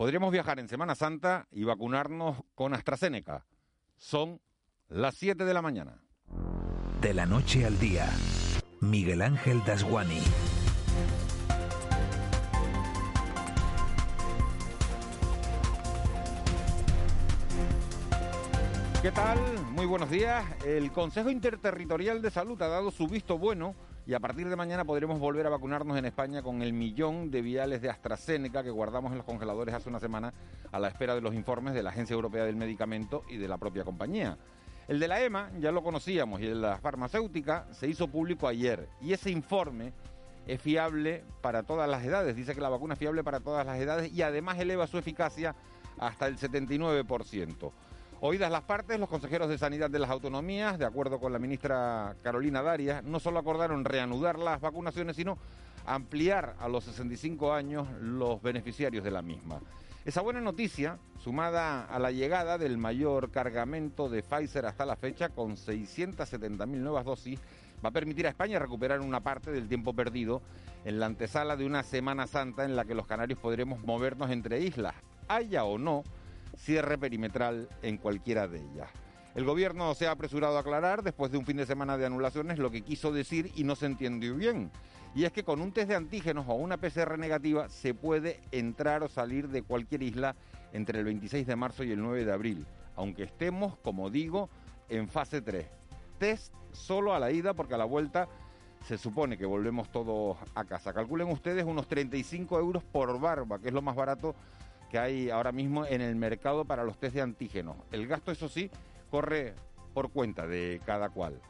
Podríamos viajar en Semana Santa y vacunarnos con AstraZeneca. Son las 7 de la mañana. De la noche al día, Miguel Ángel Dasguani. ¿Qué tal? Muy buenos días. El Consejo Interterritorial de Salud ha dado su visto bueno y a partir de mañana podremos volver a vacunarnos en España con el millón de viales de AstraZeneca que guardamos en los congeladores hace una semana a la espera de los informes de la Agencia Europea del Medicamento y de la propia compañía. El de la EMA ya lo conocíamos y el de la farmacéutica se hizo público ayer y ese informe es fiable para todas las edades. Dice que la vacuna es fiable para todas las edades y además eleva su eficacia hasta el 79%. Oídas las partes, los consejeros de Sanidad de las Autonomías, de acuerdo con la ministra Carolina Darias, no solo acordaron reanudar las vacunaciones, sino ampliar a los 65 años los beneficiarios de la misma. Esa buena noticia, sumada a la llegada del mayor cargamento de Pfizer hasta la fecha, con 670.000 nuevas dosis, va a permitir a España recuperar una parte del tiempo perdido en la antesala de una Semana Santa en la que los canarios podremos movernos entre islas, haya o no cierre perimetral en cualquiera de ellas. El gobierno se ha apresurado a aclarar, después de un fin de semana de anulaciones, lo que quiso decir y no se entendió bien. Y es que con un test de antígenos o una PCR negativa se puede entrar o salir de cualquier isla entre el 26 de marzo y el 9 de abril, aunque estemos, como digo, en fase 3. Test solo a la ida porque a la vuelta se supone que volvemos todos a casa. Calculen ustedes unos 35 euros por barba, que es lo más barato que hay ahora mismo en el mercado para los test de antígenos. El gasto, eso sí, corre por cuenta de cada cual.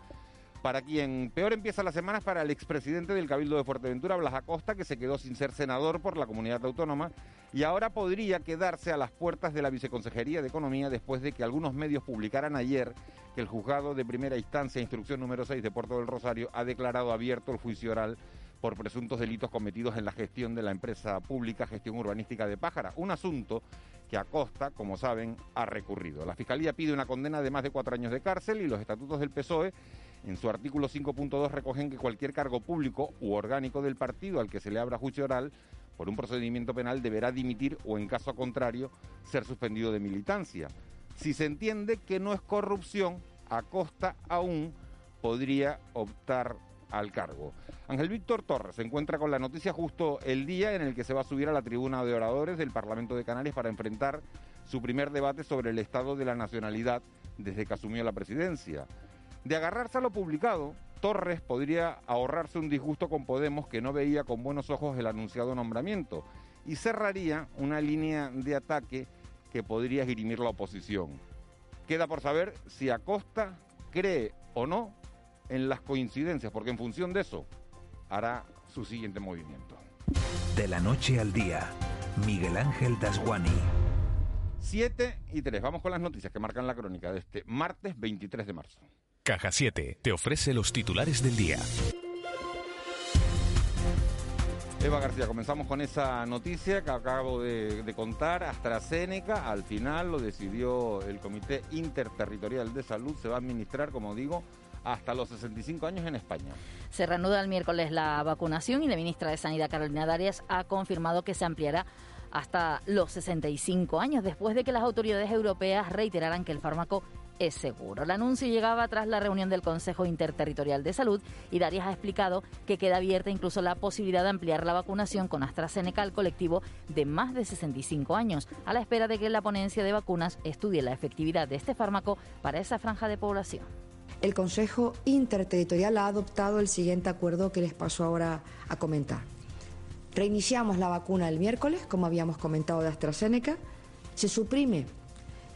Para quien peor empieza la semana es para el expresidente del Cabildo de Fuerteventura, Blas Acosta, que se quedó sin ser senador por la comunidad autónoma y ahora podría quedarse a las puertas de la Viceconsejería de Economía después de que algunos medios publicaran ayer que el juzgado de primera instancia, instrucción número 6 de Puerto del Rosario, ha declarado abierto el juicio oral por presuntos delitos cometidos en la gestión de la empresa pública Gestión Urbanística de Pájara, un asunto que Acosta, como saben, ha recurrido. La Fiscalía pide una condena de más de cuatro años de cárcel y los estatutos del PSOE en su artículo 5.2 recogen que cualquier cargo público u orgánico del partido al que se le abra juicio oral por un procedimiento penal deberá dimitir o, en caso contrario, ser suspendido de militancia. Si se entiende que no es corrupción, Acosta aún podría optar al cargo. Ángel Víctor Torres se encuentra con la noticia justo el día en el que se va a subir a la tribuna de oradores del Parlamento de Canarias para enfrentar su primer debate sobre el estado de la nacionalidad desde que asumió la presidencia. De agarrarse a lo publicado, Torres podría ahorrarse un disgusto con Podemos que no veía con buenos ojos el anunciado nombramiento y cerraría una línea de ataque que podría esgrimir la oposición. Queda por saber si Acosta cree o no en las coincidencias, porque en función de eso hará su siguiente movimiento. De la noche al día, Miguel Ángel Dasguani. 7 y 3. Vamos con las noticias que marcan la crónica de este martes 23 de marzo. Caja 7 te ofrece los titulares del día. Eva García, comenzamos con esa noticia que acabo de, de, contar. AstraZeneca, al final lo decidió el Comité Interterritorial de Salud, se va a administrar, como digo, hasta los 65 años en España. Se reanuda el miércoles la vacunación y la ministra de Sanidad, Carolina Darias, ha confirmado que se ampliará hasta los 65 años, después de que las autoridades europeas reiteraran que el fármaco es seguro. El anuncio llegaba tras la reunión del Consejo Interterritorial de Salud y Darias ha explicado que queda abierta incluso la posibilidad de ampliar la vacunación con AstraZeneca al colectivo de más de 65 años, a la espera de que la ponencia de vacunas estudie la efectividad de este fármaco para esa franja de población. El Consejo Interterritorial ha adoptado el siguiente acuerdo que les paso ahora a comentar. Reiniciamos la vacuna el miércoles, como habíamos comentado de AstraZeneca. Se suprime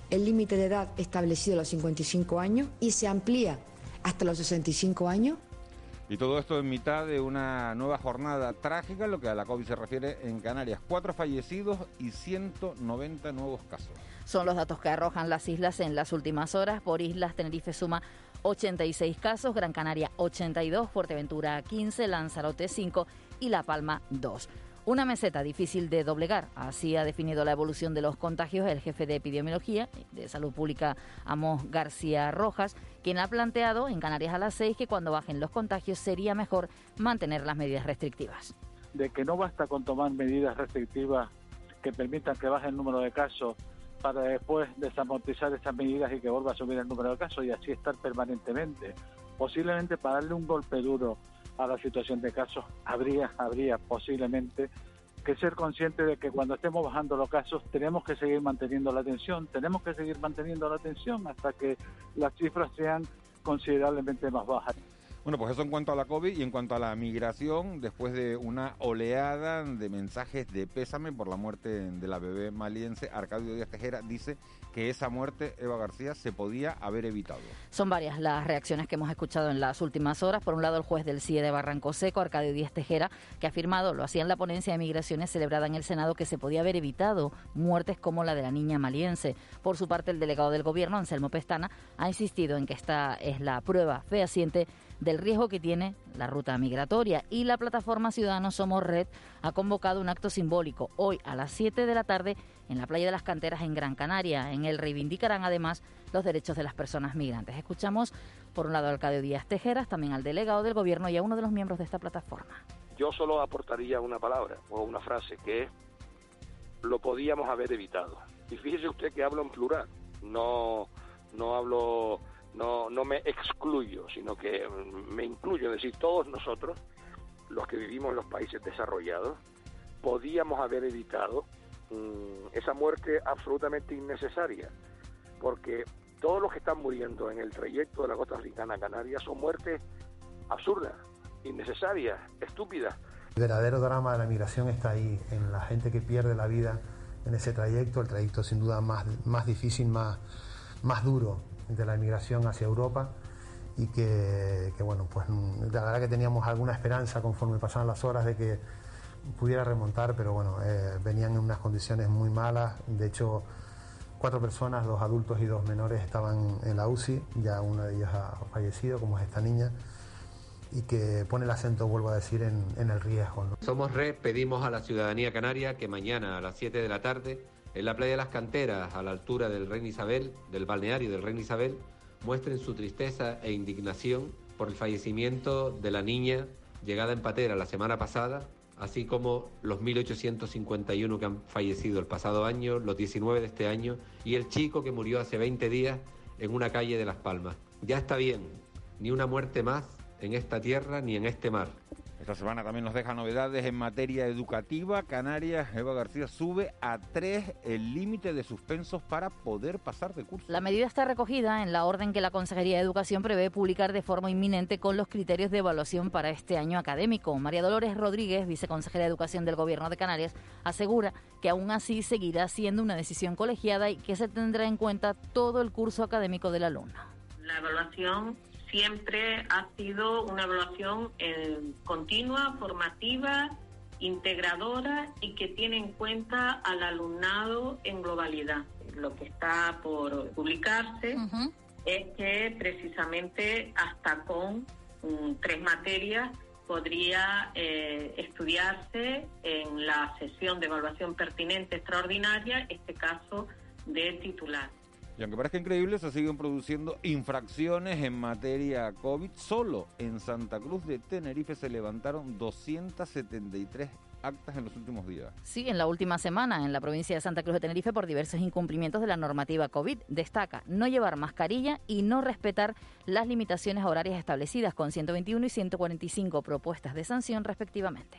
el límite de edad establecido a los 55 años y se amplía hasta los 65 años. Y todo esto en mitad de una nueva jornada trágica en lo que a la COVID se refiere en Canarias. Cuatro fallecidos y 190 nuevos casos. Son los datos que arrojan las islas en las últimas horas. Por islas, Tenerife suma 86 casos, Gran Canaria 82, Fuerteventura 15, Lanzarote 5 y La Palma 2. Una meseta difícil de doblegar. Así ha definido la evolución de los contagios el jefe de epidemiología de salud pública, Amos García Rojas, quien ha planteado en Canarias a las 6 que cuando bajen los contagios sería mejor mantener las medidas restrictivas. De que no basta con tomar medidas restrictivas que permitan que baje el número de casos para después desamortizar esas medidas y que vuelva a subir el número de casos y así estar permanentemente. Posiblemente para darle un golpe duro a la situación de casos, habría, habría posiblemente que ser consciente de que cuando estemos bajando los casos tenemos que seguir manteniendo la atención, tenemos que seguir manteniendo la atención hasta que las cifras sean considerablemente más bajas. Bueno, pues eso en cuanto a la COVID y en cuanto a la migración, después de una oleada de mensajes de pésame por la muerte de la bebé maliense, Arcadio Díaz Tejera dice que esa muerte, Eva García, se podía haber evitado. Son varias las reacciones que hemos escuchado en las últimas horas. Por un lado, el juez del CIE de Barranco Seco, Arcadio Díaz Tejera, que ha afirmado, lo hacía en la ponencia de migraciones celebrada en el Senado, que se podía haber evitado muertes como la de la niña maliense. Por su parte, el delegado del Gobierno, Anselmo Pestana, ha insistido en que esta es la prueba fehaciente del riesgo que tiene la ruta migratoria y la plataforma Ciudadanos Somos Red ha convocado un acto simbólico hoy a las 7 de la tarde en la playa de las Canteras en Gran Canaria. En el reivindicarán además los derechos de las personas migrantes. Escuchamos por un lado al Alcadio Díaz Tejeras, también al delegado del gobierno y a uno de los miembros de esta plataforma. Yo solo aportaría una palabra o una frase que lo podíamos haber evitado. Y fíjese usted que hablo en plural, no, no hablo no, no me excluyo, sino que me incluyo, es decir, todos nosotros, los que vivimos en los países desarrollados, podíamos haber evitado mm, esa muerte absolutamente innecesaria, porque todos los que están muriendo en el trayecto de la costa africana a Canarias son muertes absurdas, innecesarias, estúpidas. El verdadero drama de la migración está ahí, en la gente que pierde la vida en ese trayecto, el trayecto sin duda más, más difícil, más, más duro, de la inmigración hacia Europa y que, bueno, pues la verdad que teníamos alguna esperanza conforme pasaban las horas de que pudiera remontar, pero bueno, eh, venían en unas condiciones muy malas. De hecho, cuatro personas, dos adultos y dos menores, estaban en la UCI, ya una de ellas ha fallecido, como es esta niña, y que pone el acento, vuelvo a decir, en, el riesgo. Somos Red, pedimos a la ciudadanía canaria que mañana a las 7 de la tarde en la playa de las Canteras, a la altura del Reina Isabel, del balneario del Reina Isabel, muestren su tristeza e indignación por el fallecimiento de la niña llegada en patera la semana pasada, así como los 1.851 que han fallecido el pasado año, los 19 de este año y el chico que murió hace 20 días en una calle de Las Palmas. Ya está bien, ni una muerte más en esta tierra ni en este mar. Esta semana también nos deja novedades en materia educativa. Canarias, Eva García, sube a tres el límite de suspensos para poder pasar de curso. La medida está recogida en la orden que la Consejería de Educación prevé publicar de forma inminente con los criterios de evaluación para este año académico. María Dolores Rodríguez, viceconsejera de Educación del Gobierno de Canarias, asegura que aún así seguirá siendo una decisión colegiada y que se tendrá en cuenta todo el curso académico del alumno. La evaluación siempre ha sido una evaluación eh, continua, formativa, integradora y que tiene en cuenta al alumnado en globalidad. Lo que está por publicarse es que precisamente hasta con mm, tres materias podría eh, estudiarse en la sesión de evaluación pertinente extraordinaria este caso de titular. Y aunque parezca increíble, se siguen produciendo infracciones en materia COVID. Solo en Santa Cruz de Tenerife se levantaron 273 actas en los últimos días. Sí, en la última semana en la provincia de Santa Cruz de Tenerife por diversos incumplimientos de la normativa COVID. Destaca no llevar mascarilla y no respetar las limitaciones horarias establecidas con 121 y 145 propuestas de sanción respectivamente.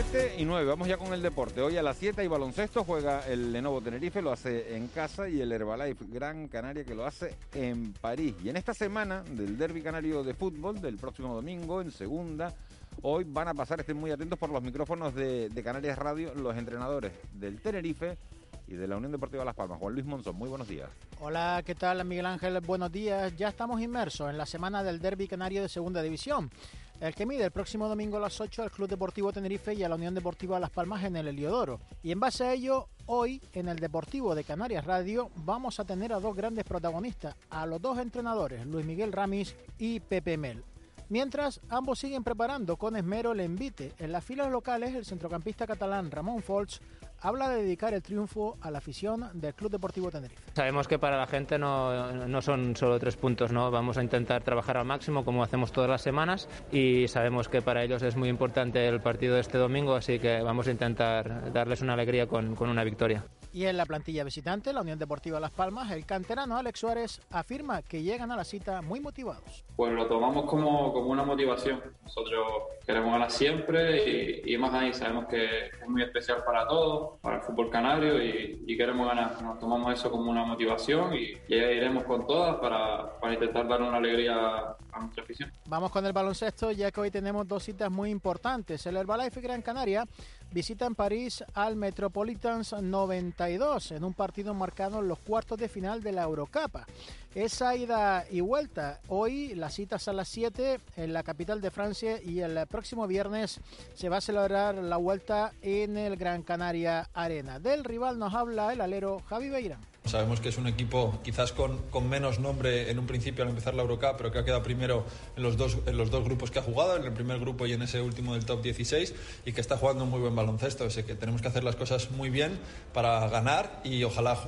7 y 9, vamos ya con el deporte. Hoy a las 7 hay baloncesto, juega el Lenovo Tenerife, lo hace en casa, y el Herbalife Gran Canaria que lo hace en París. Y en esta semana del Derby Canario de Fútbol, del próximo domingo, en segunda, hoy van a pasar, estén muy atentos por los micrófonos de, Canarias Radio, los entrenadores del Tenerife y de la Unión Deportiva Las Palmas. Juan Luis Monzón, muy buenos días. Hola, ¿qué tal Miguel Ángel? Buenos días. Ya estamos inmersos en la semana del Derby Canario de Segunda División. El que mide el próximo domingo a las 8 al Club Deportivo Tenerife y a la Unión Deportiva Las Palmas en el Heliodoro. Y en base a ello, hoy en el Deportivo de Canarias Radio vamos a tener a dos grandes protagonistas, a los dos entrenadores, Luis Miguel Ramis y Pepe Mel. Mientras, ambos siguen preparando con esmero el envite. En las filas locales, el centrocampista catalán Ramón Folch habla de dedicar el triunfo a la afición del Club Deportivo Tenerife. Sabemos que para la gente no, no, son solo tres puntos, ¿no? Vamos a intentar trabajar al máximo como hacemos todas las semanas y sabemos que para ellos es muy importante el partido de este domingo, así que vamos a intentar darles una alegría con, con una victoria. Y en la plantilla visitante, la Unión Deportiva Las Palmas, el canterano Alex Suárez afirma que llegan a la cita muy motivados. Pues lo tomamos como, como una motivación. Nosotros queremos ganar siempre y, y, más ahí sabemos que es muy especial para todos, para el fútbol canario y, y queremos ganar. Nos tomamos eso como una motivación y, y iremos con todas para, para intentar dar una alegría a nuestra afición. Vamos con el baloncesto ya que hoy tenemos dos citas muy importantes. El Herbalife Gran Canaria visita en París al Metropolitans 92 en un partido marcado en los cuartos de final de la Eurocopa. Esa ida y vuelta. Hoy las citas a las 7 en la capital de Francia y el próximo viernes se va a celebrar la vuelta en el Gran Canaria Arena. Del rival nos habla el alero Javi Beirán. Sabemos que es un equipo quizás con, con, menos nombre en un principio al empezar la Eurocup, pero que ha quedado primero en los, dos, en los dos grupos que ha jugado, en el primer grupo y en ese último del top 16, y que está jugando muy buen baloncesto. Así que tenemos que hacer las cosas muy bien para ganar y ojalá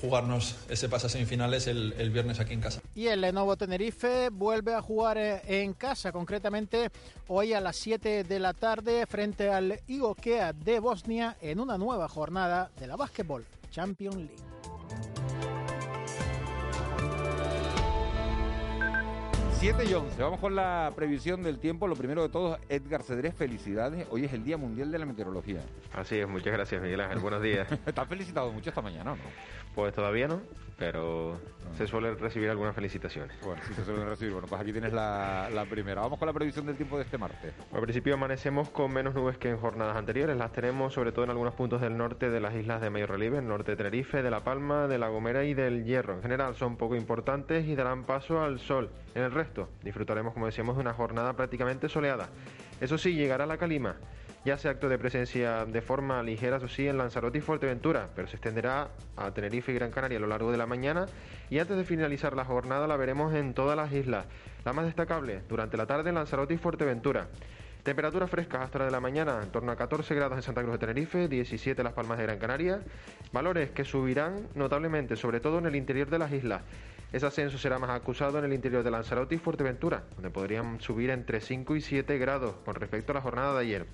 jugarnos ese pase a semifinales el, el, viernes aquí en casa. Y el Lenovo Tenerife vuelve a jugar en casa, concretamente hoy a las 7 de la tarde frente al IOKEA de Bosnia en una nueva jornada de la Basketball Champions League. 7 y 11, vamos con la previsión del tiempo. Lo primero de todo, Edgar Cedrés, felicidades. Hoy es el Día Mundial de la Meteorología. Así es, muchas gracias Miguel Ángel, buenos días. Estás felicitado mucho esta mañana, ¿no? Pues todavía no, pero se suelen recibir algunas felicitaciones. Bueno, sí se suelen recibir. Bueno, pues aquí tienes la, la, primera. Vamos con la previsión del tiempo de este martes. Al principio amanecemos con menos nubes que en jornadas anteriores. Las tenemos sobre todo en algunos puntos del norte de las islas de mayor relieve, el norte de Tenerife, de La Palma, de La Gomera y del Hierro. En general son poco importantes y darán paso al sol. En el resto disfrutaremos, como decíamos, de una jornada prácticamente soleada. Eso sí, llegará la calima ya sea acto de presencia de forma ligera, eso sí, en Lanzarote y Fuerteventura, pero se extenderá a Tenerife y Gran Canaria a lo largo de la mañana y antes de finalizar la jornada la veremos en todas las islas. La más destacable, durante la tarde en Lanzarote y Fuerteventura. Temperaturas frescas hasta la de la mañana, en torno a 14 grados en Santa Cruz de Tenerife, 17 en Las Palmas de Gran Canaria. Valores que subirán notablemente, sobre todo en el interior de las islas. Ese ascenso será más acusado en el interior de Lanzarote y Fuerteventura, donde podrían subir entre 5 y 7 grados con respecto a la jornada de ayer.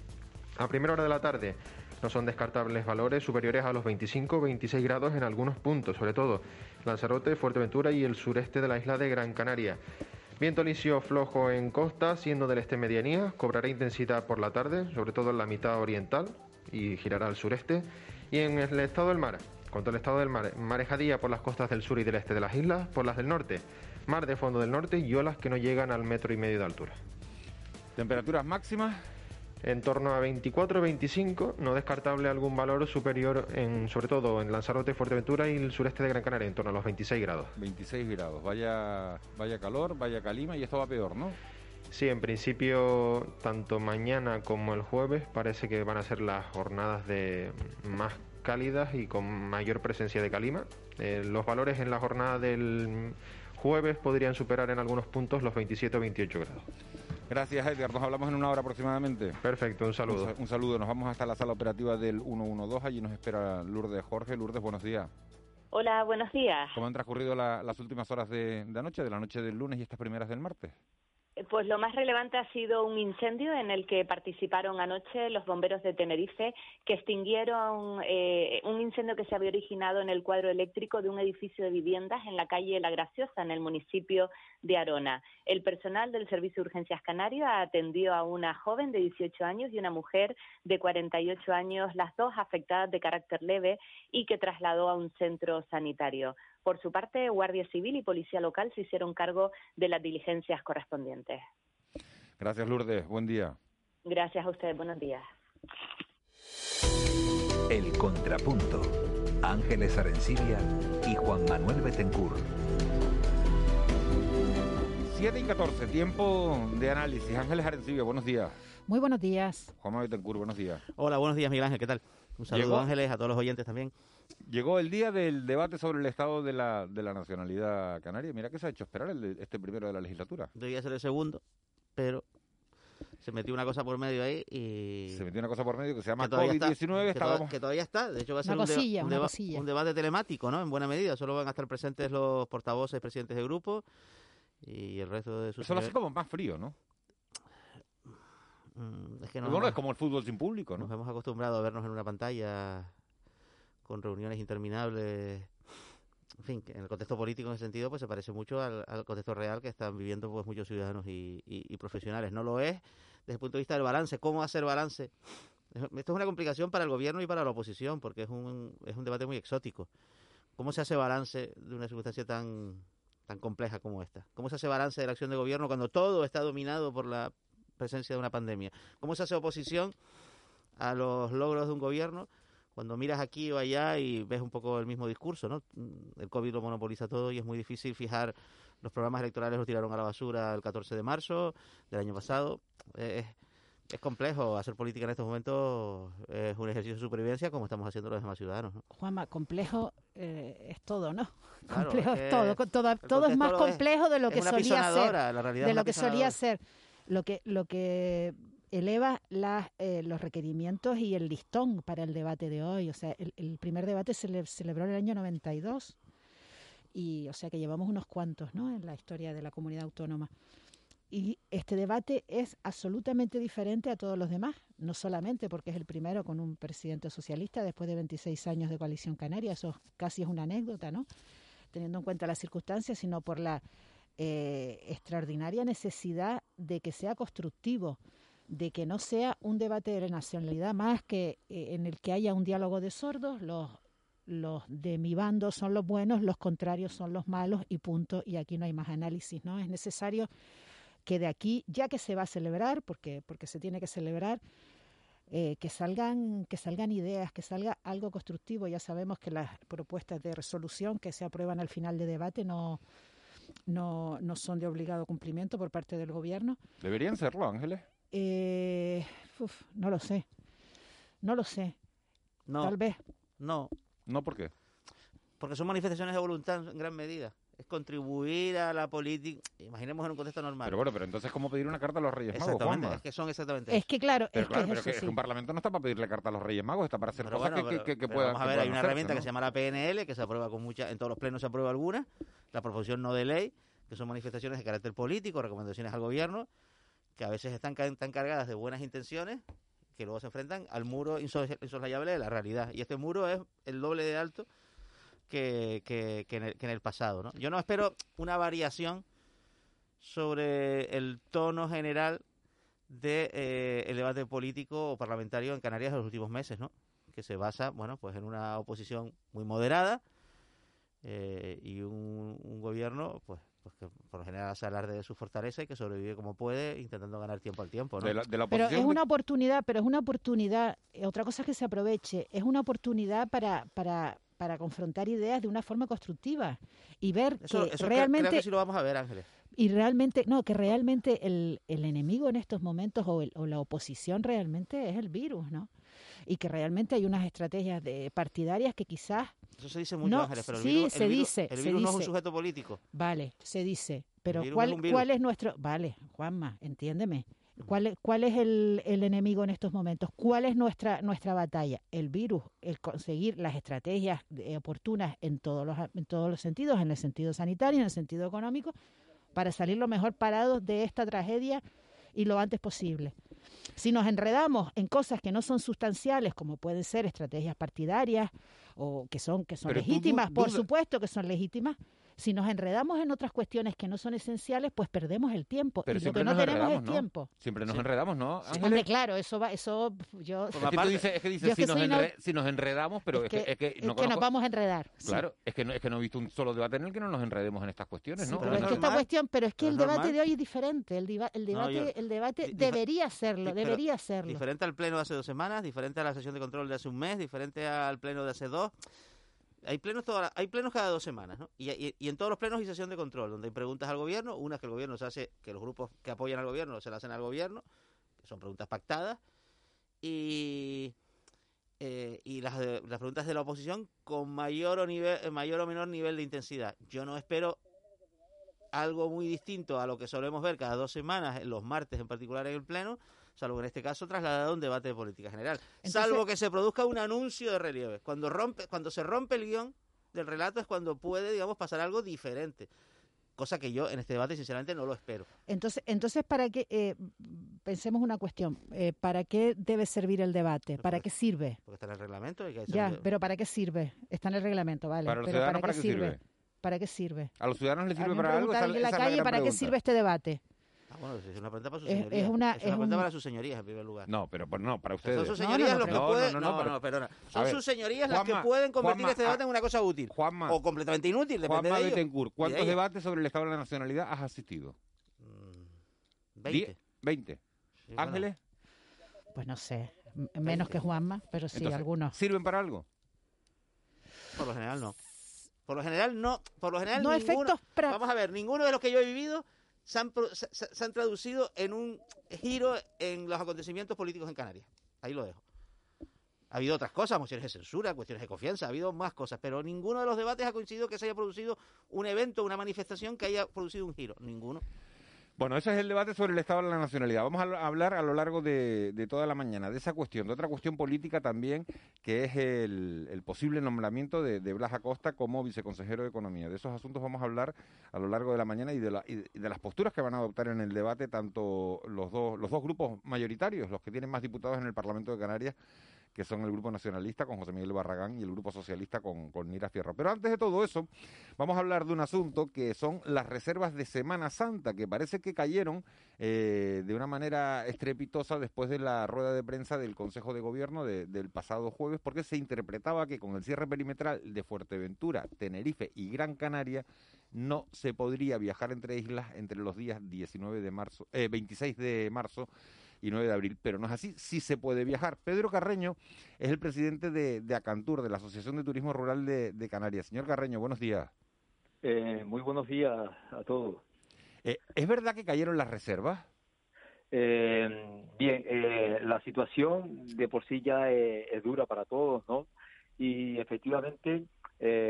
A primera hora de la tarde no son descartables valores superiores a los 25 o 26 grados en algunos puntos, sobre todo Lanzarote, Fuerteventura y el sureste de la isla de Gran Canaria. Viento lisio flojo en costa, siendo del este medianía, cobrará intensidad por la tarde, sobre todo en la mitad oriental y girará al sureste. Y en el estado del mar, cuanto al estado del mar, marejadía por las costas del sur y del este de las islas, por las del norte, mar de fondo del norte y olas que no llegan al metro y medio de altura. Temperaturas máximas en torno a 24-25, no descartable algún valor superior, en, sobre todo en Lanzarote, Fuerteventura y el sureste de Gran Canaria, en torno a los 26 grados. 26 grados, vaya, vaya calor, vaya calima y esto va peor, ¿no? Sí, en principio, tanto mañana como el jueves parece que van a ser las jornadas de más cálidas y con mayor presencia de calima. Eh, los valores en la jornada del jueves podrían superar en algunos puntos los 27 o 28 grados. Gracias, Edgar. Nos hablamos en una hora aproximadamente. Perfecto, un saludo. Un, un, saludo. Nos vamos hasta la sala operativa del 112. Allí nos espera Lourdes Jorge. Lourdes, buenos días. Hola, buenos días. ¿Cómo han transcurrido la, las últimas horas de, de anoche, de la noche del lunes y estas primeras del martes? Pues lo más relevante ha sido un incendio en el que participaron anoche los bomberos de Tenerife, que extinguieron eh, un incendio que se había originado en el cuadro eléctrico de un edificio de viviendas en la calle La Graciosa, en el municipio de Arona. El personal del Servicio de Urgencias Canario atendió a una joven de 18 años y una mujer de 48 años, las dos afectadas de carácter leve y que trasladó a un centro sanitario. Por su parte, Guardia Civil y Policía Local se hicieron cargo de las diligencias correspondientes. Gracias, Lourdes. Buen día. Gracias a ustedes. Buenos días. El Contrapunto. Ángeles Arencibia y Juan Manuel Betencur. 7 y 14, tiempo de análisis. Ángeles Arencibia, buenos días. Muy buenos días. Juan Manuel Betencur, buenos días. Hola, buenos días, Miguel Ángel, ¿qué tal? Un saludo, Llegó- Ángeles, a todos los oyentes también. Llegó el día del debate sobre el estado de la, de la nacionalidad canaria. Mira que se ha hecho esperar el de- este primero de la legislatura. Debía ser el segundo, pero se metió una cosa por medio ahí y... Se metió una cosa por medio que se llama que todavía está, COVID-19. que, Estábamos... que todavía está, de hecho va a ser un, deba- un debate telemático, ¿no? En buena medida, solo van a estar presentes los portavoces, presidentes de grupo y el resto de sus... Eso lo hace como más frío, ¿no? Mm, es que nos bueno, es como el fútbol sin público, ¿no? Nos hemos acostumbrado a vernos en una pantalla con reuniones interminables. En fin, en el contexto político en ese sentido pues se parece mucho al, al contexto real que están viviendo pues muchos ciudadanos y, y- y profesionales. No lo es desde el punto de vista del balance. ¿Cómo hacer balance? Esto es una complicación para el gobierno y para la oposición porque es un, es un debate muy exótico. ¿Cómo se hace balance de una circunstancia tan, tan compleja como esta? ¿Cómo se hace balance de la acción de gobierno cuando todo está dominado por la presencia de una pandemia? ¿Cómo se hace oposición a los logros de un gobierno cuando miras aquí o allá y ves un poco el mismo discurso, ¿no? El COVID lo monopoliza todo y es muy difícil fijar los programas electorales los tiraron a la basura el 14 de marzo del año pasado. Eh, es complejo hacer política en estos momentos, es un ejercicio de supervivencia como estamos haciendo los demás ciudadanos. ¿no? Juanma, complejo eh, es todo, ¿no? Claro, complejo es es, todo. todo es más es. complejo de lo Es que solía ser. la realidad de es lo que solía ser. Lo que, lo que eleva las, eh, los requerimientos y el listón para el debate de hoy. O sea, el, el primer debate se le celebró en el año 92 y o sea que llevamos unos cuantos ¿no? en la historia de la comunidad autónoma. Y este debate es absolutamente diferente a todos los demás, no solamente porque es el primero con un presidente socialista después de 26 años de coalición canaria, eso casi es una anécdota, ¿no? Teniendo en cuenta las circunstancias, sino por la eh, extraordinaria necesidad de que sea constructivo, de que no sea un debate de nacionalidad más que eh, en el que haya un diálogo de sordos, los los de mi bando son los buenos, los contrarios son los malos y punto, y aquí no hay más análisis, ¿no? Es necesario que de aquí, ya que se va a celebrar, porque, porque se tiene que celebrar, eh, que salgan, que salgan ideas, que salga algo constructivo. Ya sabemos que las propuestas de resolución que se aprueban al final de debate no, no, no son de obligado cumplimiento por parte del gobierno. Deberían serlo, Ángeles. Eh, uf, no lo sé. No lo sé. No, Tal vez. no, No, ¿por qué? porque son manifestaciones de voluntad en gran medida. Es contribuir a la política, imaginemos en un contexto normal. Pero bueno, pero entonces, ¿cómo pedir una carta a los Reyes Magos, Exactamente, Juanma? es que son exactamente Es que claro, Pero es claro, que pero es que, eso, es que sí. un parlamento no está para pedirle carta a los Reyes Magos, está para hacer Pero cosas bueno, que, pero- que, que pero puedan vamos a ver, hay una hacerse, herramienta ¿no? que se llama la PNL, que se aprueba con mucha, en todos los plenos se aprueba alguna, la proposición no de ley, que son manifestaciones de carácter político, recomendaciones al gobierno, que a veces están, están cargadas de buenas intenciones, que luego se enfrentan al muro insos- insoslayable de la realidad. Y este muro es el doble de alto que, que- que en, el, pasado. ¿no? Yo no espero una variación sobre el tono general de eh, el debate político o parlamentario en Canarias en los últimos meses, ¿no? Que se basa, bueno, pues en una oposición muy moderada eh, y un, un gobierno, pues, pues que por lo general hace alarde de su fortaleza y que sobrevive como puede, intentando ganar tiempo al tiempo, ¿no? De la, de la Pero es una oportunidad, pero es una oportunidad, eh, otra cosa es que se aproveche, es una oportunidad para, para, para confrontar ideas de una forma constructiva y ver Eso, que eso realmente creo que sí lo vamos a ver, Ángeles. y realmente no que realmente el, el enemigo en estos momentos o, el- o la oposición realmente es el virus no y que realmente hay unas estrategias de partidarias que quizás Eso se dice mucho, No, Ángeles, pero el sí, virus, el se virus- dice, el se virus no es un sujeto político. vale se dice pero es cuál virus. cuál es nuestro vale Juanma entiéndeme cuál es, cuál es el, el enemigo en estos momentos cuál es nuestra nuestra batalla el virus el conseguir las estrategias eh, oportunas en todos los en todos los sentidos en el sentido sanitario en el sentido económico para salir lo mejor parados de esta tragedia y lo antes posible. Si nos enredamos en cosas que no son sustanciales, como pueden ser estrategias partidarias o que son que son legítimas, por supuesto que son legítimas, si nos enredamos en otras cuestiones que no son esenciales, pues perdemos el tiempo. Pero y lo que no tenemos es ¿no? tiempo. Siempre nos enredamos, ¿no? Hombre, claro, eso va, eso yo. Es que tú dices, es que dices si, nos si, nos enredamos, pero es que, es que, no nos vamos a enredar. Claro, es que no, es que no he visto un solo debate en el que no nos enredemos en estas cuestiones, ¿no? pero es que esta cuestión, pero es que el debate de hoy es diferente. El, el debate, el debate debería serlo, debería serlo. Diferente al pleno de hace dos semanas, diferente a la sesión de control de hace un mes, diferente al pleno de hace dos hay plenos, hay plenos cada dos semanas, ¿no? Y, en todos los plenos hay sesión de control, donde hay preguntas al gobierno, una que el gobierno se hace, que los grupos que apoyan al gobierno se las hacen al gobierno, que son preguntas pactadas, y, eh, y las, las preguntas de la oposición con mayor o, nivel, mayor o menor nivel de intensidad. Yo no espero algo muy distinto a lo que solemos ver cada dos semanas, los martes en particular en el pleno, salvo en este caso trasladado a un debate de política general. salvo que se produzca un anuncio de relieve. Cuando, rompe, cuando se rompe el guion del relato es cuando puede, digamos, pasar algo diferente cosa que yo en este debate sinceramente no lo espero. Entonces, entonces para qué eh, pensemos una cuestión, eh, ¿para qué debe servir el debate? ¿Para qué sirve? Porque está en el reglamento. ya, pero ¿para qué sirve? Está en el reglamento, vale. Para pero ¿para, qué, sirve? ¿Para qué sirve? A los ciudadanos les sirve para algo. en la calle, ¿para qué sirve este debate? Ah, bueno, es una pregunta para sus señorías. Es una, es una pregunta para sus señorías, en primer lugar. No, pero no, para ustedes. Son sus señorías los que pueden... No, no, no, perdona. Son sus señorías las que pueden convertir este debate en una cosa útil. Juanma, o completamente inútil, depende Juanma de ellos. ¿cuántos debates sobre el estado de la nacionalidad has asistido? Mm, veinte. Veinte. ¿Ángeles? Pues no sé. Menos que Juanma, pero sí, algunos. ¿Sirven para algo? Por lo general no. Por lo general no. Por lo general no ninguno, efectos Vamos a ver, ninguno de los que yo he vivido se han, se, han traducido en un giro en los acontecimientos políticos en Canarias. Ahí lo dejo. Ha habido otras cosas, mociones de censura, cuestiones de confianza, ha habido más cosas, pero ninguno de los debates ha coincidido que se haya producido un evento, una manifestación que haya producido un giro. Ninguno. Bueno, ese es el debate sobre el Estado de la Nacionalidad. Vamos a hablar a lo largo de, toda la mañana de esa cuestión, de otra cuestión política también, que es el, posible nombramiento de, Blas Acosta como viceconsejero de Economía. De esos asuntos vamos a hablar a lo largo de la mañana y de, de las posturas que van a adoptar en el debate tanto los dos, los dos grupos mayoritarios, los que tienen más diputados en el Parlamento de Canarias, que son el Grupo Nacionalista con José Miguel Barragán y el Grupo Socialista con, con Nira Fierro. Pero antes de todo eso, vamos a hablar de un asunto que son las reservas de Semana Santa, que parece que cayeron eh, de una manera estrepitosa después de la rueda de prensa del Consejo de Gobierno del pasado jueves, porque se interpretaba que con el cierre perimetral de Fuerteventura, Tenerife y Gran Canaria, no se podría viajar entre islas entre los días 19 de marzo, eh, 26 de marzo y 9 de abril, pero no es así, sí se puede viajar. Pedro Carreño es el presidente de, Acantur, de la Asociación de Turismo Rural de, Canarias. Señor Carreño, buenos días. Eh, muy buenos días a todos. Eh, ¿Es verdad que cayeron las reservas? Eh, bien, la situación de por sí ya es dura para todos, ¿no? Y efectivamente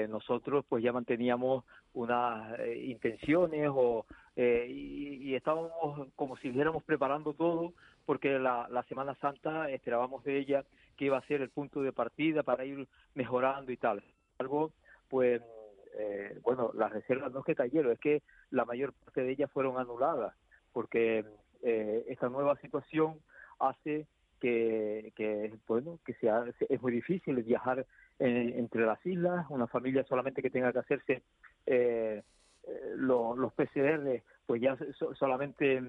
nosotros pues ya manteníamos unas intenciones o y, y, estábamos como si estuviéramos preparando todo porque la, la Semana Santa esperábamos de ella que iba a ser el punto de partida para ir mejorando y tal. Algo, pues, eh, bueno, las reservas no es que cayeron, es que la mayor parte de ellas fueron anuladas, porque eh, esta nueva situación hace que, que bueno, que sea, es muy difícil viajar entre las islas, una familia solamente que tenga que hacerse eh, los PCR, pues ya solamente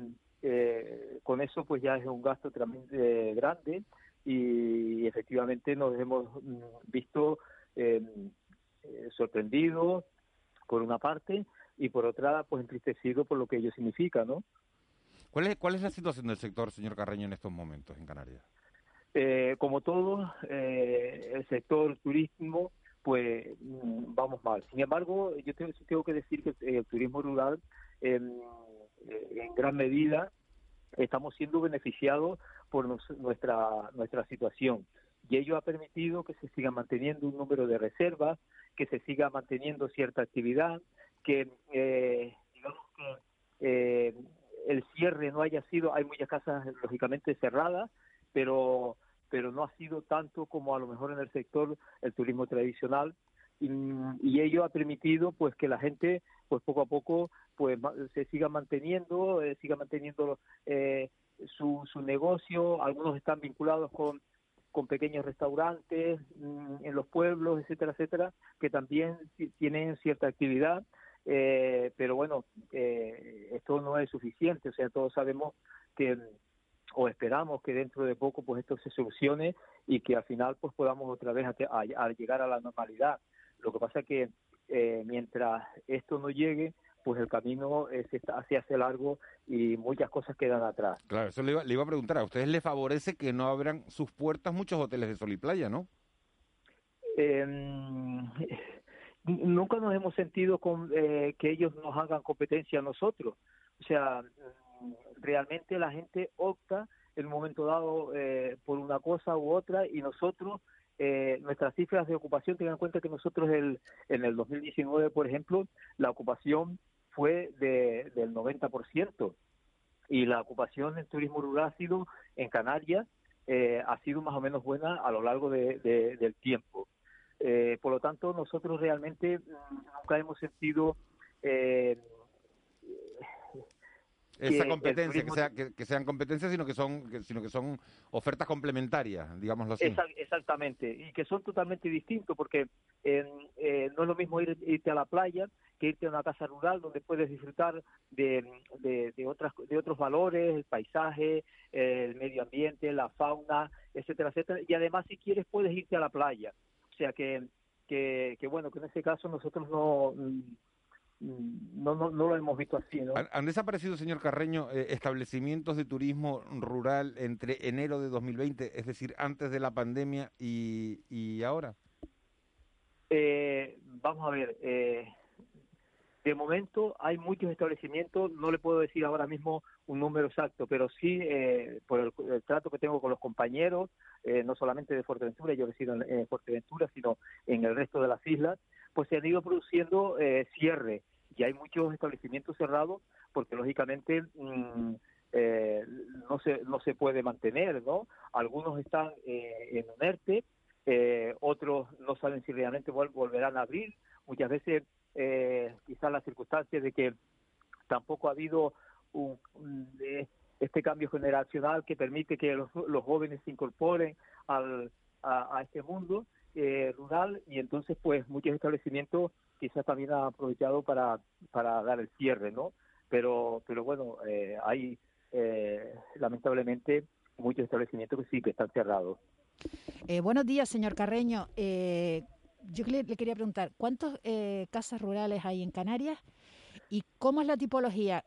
eh, con eso pues ya es un gasto tremendamente grande y efectivamente nos hemos mm, visto eh, eh, sorprendidos por una parte y por otra pues entristecidos por lo que ello significa, ¿no? ¿Cuál es, ¿Cuál es la situación del sector, señor Carreño, en estos momentos en Canarias? Eh, como todo, el sector turismo, pues mm, vamos mal. Sin embargo, yo tengo, tengo que decir que el turismo rural em, eh, en gran medida estamos siendo beneficiados por nuestra, nuestra situación. Y ello ha permitido que se siga manteniendo un número de reservas, que se siga manteniendo cierta actividad, que eh, digamos que eh, el cierre no haya sido, hay muchas casas lógicamente cerradas, pero pero no ha sido tanto como a lo mejor en el sector el turismo tradicional, y, ello ha permitido pues que la gente pues poco a poco pues se siga manteniendo eh, siga manteniendo eh, su, su negocio. Algunos están vinculados con con pequeños restaurantes mm, en los pueblos etcétera etcétera que también tienen cierta actividad. Eh, pero bueno esto no es suficiente. O sea todos sabemos que o esperamos que dentro de poco pues esto se solucione y que al final pues podamos otra vez a llegar a la normalidad lo que pasa es que eh, mientras esto no llegue, pues el camino eh, se, hace largo y muchas cosas quedan atrás. Claro, eso le iba, a preguntar. ¿A ustedes les favorece que no abran sus puertas muchos hoteles de sol y playa, no? Em, nunca nos hemos sentido con eh, que ellos nos hagan competencia a nosotros. O sea, realmente la gente opta en un momento dado por una cosa u otra y nosotros eh, nuestras cifras de ocupación, tengan en cuenta que nosotros el, en el 2019, por ejemplo, la ocupación fue de, del 90% y la ocupación en turismo rural ha sido en Canarias, eh, ha sido más o menos buena a lo largo de, del tiempo. Eh, por lo tanto, nosotros realmente mm, nunca hemos sentido eh, esa competencia, que, sean competencias, sino que son, sino que son ofertas complementarias, digámoslo así. exactamente, y que son totalmente distintos, porque eh, no es lo mismo ir, irte a la playa que irte a una casa rural donde puedes disfrutar de, de, otras, de otros valores, el paisaje, el medio ambiente, la fauna, etcétera, etcétera, y además si quieres puedes irte a la playa. O sea que, que, que bueno, que en ese caso nosotros no no, no, no lo hemos visto así. ¿no? ¿Han desaparecido, señor Carreño, eh, establecimientos de turismo rural entre enero de 2020, es decir, antes de la pandemia y, y ahora? Eh, vamos a ver, eh, de momento hay muchos establecimientos, no le puedo decir ahora mismo un número exacto, pero sí por el, trato que tengo con los compañeros, no solamente de Fuerteventura, yo resido en Fuerteventura, sino en el resto de las islas, pues se han ido produciendo eh, cierres y hay muchos establecimientos cerrados porque lógicamente mm, eh, no se no se puede mantener, ¿no? Algunos están eh, en un ERTE, eh, otros no saben si realmente volverán a abrir. Muchas veces quizás las circunstancias de que tampoco ha habido un, este cambio generacional que permite que los, jóvenes se incorporen al, a este mundo eh, rural y entonces pues muchos establecimientos quizás también han aprovechado para, para dar el cierre, ¿no? Pero, pero bueno, eh, hay eh, lamentablemente muchos establecimientos que sí que están cerrados. buenos días, señor Carreño. Yo le, le, quería preguntar, ¿cuántas casas rurales hay en Canarias? ¿Y cómo es la tipología?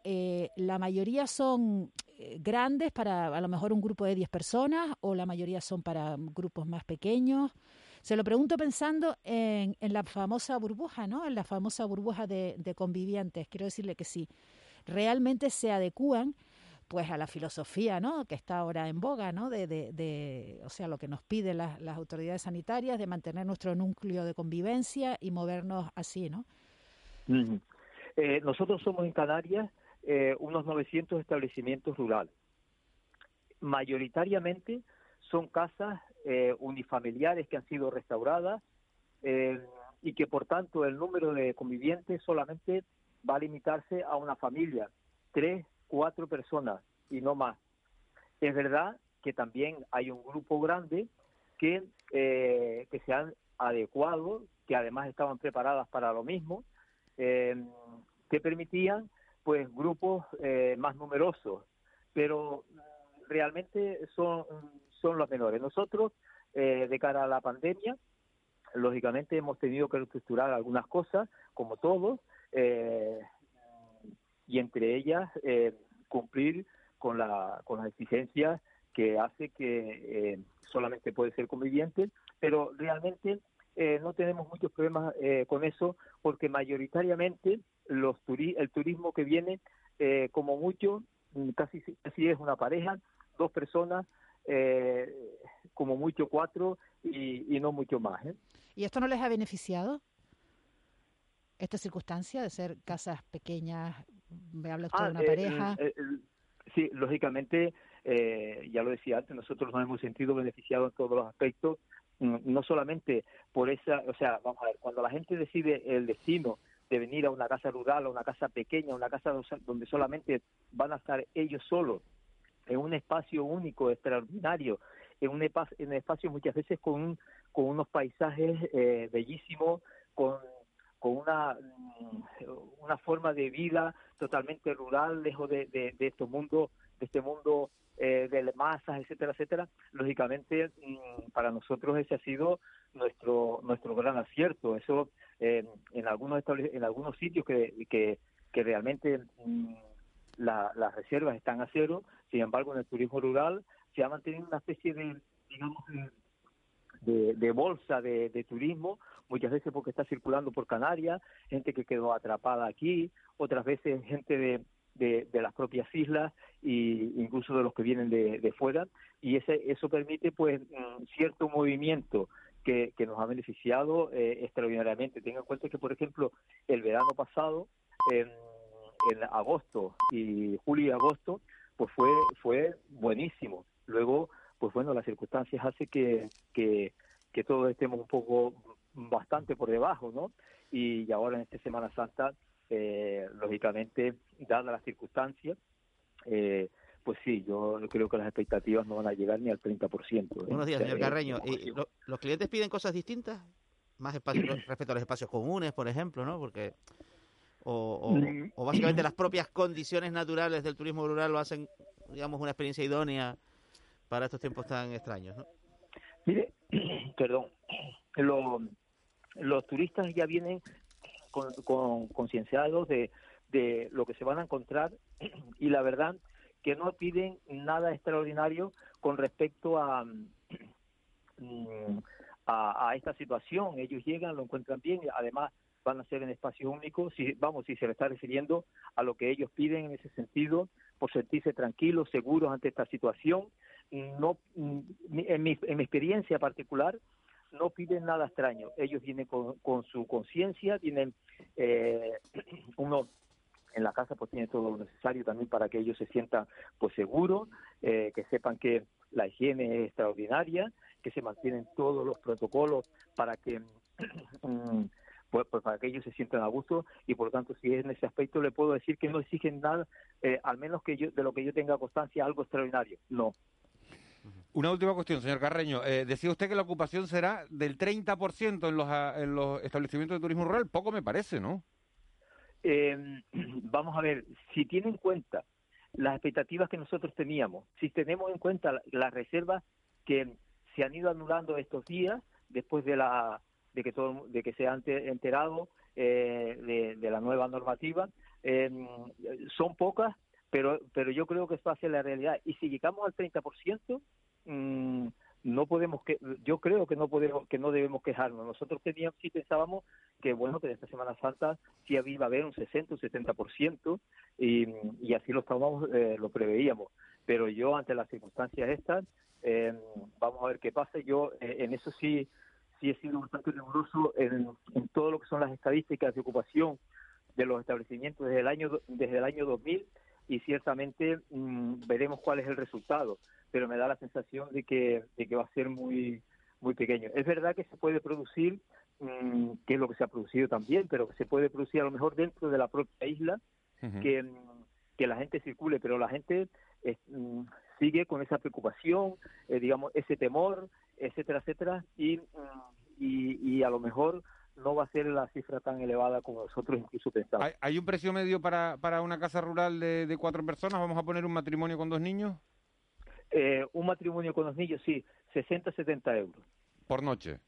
¿La mayoría son grandes para a lo mejor un grupo de 10 personas o la mayoría son para grupos más pequeños? Se lo pregunto pensando en, la famosa burbuja, ¿no? En la famosa burbuja de, convivientes. Quiero decirle que sí, realmente se adecúan pues a la filosofía ¿no? que está ahora en boga, ¿no? de, de, o sea, lo que nos piden las, autoridades sanitarias de mantener nuestro núcleo de convivencia y movernos así, ¿no? Eh, nosotros somos en Canarias eh, unos 900 establecimientos rurales. Mayoritariamente son casas eh, unifamiliares que han sido restauradas eh, y que por tanto el número de convivientes solamente va a limitarse a una familia, tres, cuatro personas y no más. Es verdad que también hay un grupo grande que, eh, que se han adecuado, que además estaban preparadas para lo mismo, que permitían pues grupos más numerosos, pero realmente son son los menores. Nosotros, eh, de cara a la pandemia, lógicamente hemos tenido que reestructurar algunas cosas, como todos, eh, y entre ellas eh, cumplir con, la, con las exigencias que hace que solamente puede ser conviviente, pero realmente no tenemos muchos problemas con eso porque mayoritariamente los el turismo que viene, como mucho, casi, casi es una pareja, dos personas eh, como mucho cuatro y, no mucho más. ¿eh? ¿Y esto no les ha beneficiado? ¿Esta circunstancia de ser casas pequeñas? Me habla usted de ah, una pareja. sí, lógicamente, eh, ya lo decía antes, nosotros nos hemos sentido beneficiados en todos los aspectos mm, no solamente por esa, o sea, vamos a ver, cuando la gente decide el destino de venir a una casa rural, a una casa pequeña, a una casa donde solamente van a estar ellos solos, en un espacio único, extraordinario, en un, en un espacio muchas veces con, con unos paisajes eh, bellísimos, con, con una, mm, una forma de vida totalmente rural, lejos de, de, de este mundo, de este mundo eh, de masas, etcétera, etcétera. Lógicamente, mm, para nosotros ese ha sido nuestro nuestro gran acierto. Eso eh, en algunos en algunos sitios que, que, que realmente mm, las reservas están a cero, sin embargo en el turismo rural se ha mantenido una especie de, digamos, de, de bolsa de, de, turismo, muchas veces porque está circulando por Canarias, gente que quedó atrapada aquí, otras veces gente de, de, las propias islas e incluso de los que vienen de, de fuera y ese, eso permite pues mm, cierto movimiento que, que nos ha beneficiado eh, extraordinariamente. Tengan en cuenta que, por ejemplo, el verano pasado, en, en agosto y julio y agosto, pues fue, fue buenísimo. Luego, pues bueno, las circunstancias hacen que, que, que todos estemos un poco bastante por debajo, ¿no? Y ahora en esta Semana Santa eh, lógicamente, dadas las circunstancias, eh, pues sí, yo creo que las expectativas no van a llegar ni al 30%. ¿eh? Buenos días, señor Carreño. ¿Y ¿Los clientes piden cosas distintas? Más espacio respecto a los espacios comunes, por ejemplo, ¿no? Porque... O, mm. o, básicamente las propias condiciones naturales del turismo rural lo hacen, digamos, una experiencia idónea para estos tiempos tan extraños, ¿no? Mire, perdón, los, los turistas ya vienen con, concienciados de, de lo que se van a encontrar y la verdad que no piden nada extraordinario con respecto a, mm, a, a, esta situación. Ellos llegan, lo encuentran bien, además van a ser en espacio único, si vamos, si se le está refiriendo a lo que ellos piden en ese sentido, por sentirse tranquilos, seguros ante esta situación. No, mm, en mi, en mi experiencia particular, no piden nada extraño. Ellos vienen con, con su conciencia, tienen eh, uno en la casa pues tiene todo lo necesario también para que ellos se sientan pues seguros, eh, que sepan que la higiene es extraordinaria, que se mantienen todos los protocolos para que mm, pues, pues, para que ellos se sientan a gusto. Y por lo tanto si es en ese aspecto le puedo decir que no exigen nada, eh, al menos que yo de lo que yo tenga constancia algo extraordinario, no, una última cuestión, señor Carreño. Eh, decía usted que la ocupación será del 30% en los, en los establecimientos de turismo rural. Poco me parece, ¿no? Eh, vamos a ver, si tiene en cuenta las expectativas que nosotros teníamos, si tenemos en cuenta las reservas que se han ido anulando estos días después de la de que todo de que se han enterado eh, de, de, la nueva normativa eh, son pocas pero pero yo creo que esto hace la realidad. Y si llegamos al 30% mmm, no podemos que yo creo que no podemos que no debemos quejarnos. Nosotros teníamos sí pensábamos que bueno que de esta Semana Santa sí iba a haber un 60 un 70% y, y así lo estábamos eh, lo preveíamos. Pero yo ante las circunstancias estas eh, vamos a ver qué pasa. Yo eh, en eso sí sí he sido bastante riguroso en, en todo lo que son las estadísticas de ocupación de los establecimientos desde el año desde el año 2000 y ciertamente mmm, veremos cuál es el resultado, pero me da la sensación de que, de que va a ser muy, muy pequeño. Es verdad que se puede producir, mmm, que es lo que se ha producido también, pero que se puede producir a lo mejor dentro de la propia isla, uh -huh. que, que la gente circule, pero la gente es, mmm, sigue con esa preocupación, eh, digamos, ese temor, etcétera, etcétera, y, y, y a lo mejor no va a ser la cifra tan elevada como nosotros incluso pensamos. ¿Hay, hay un precio medio para, para una casa rural de, de, cuatro personas? ¿Vamos a poner un matrimonio con dos niños? Eh, un matrimonio con dos niños, sí, 60, 70 euros. ¿Por noche?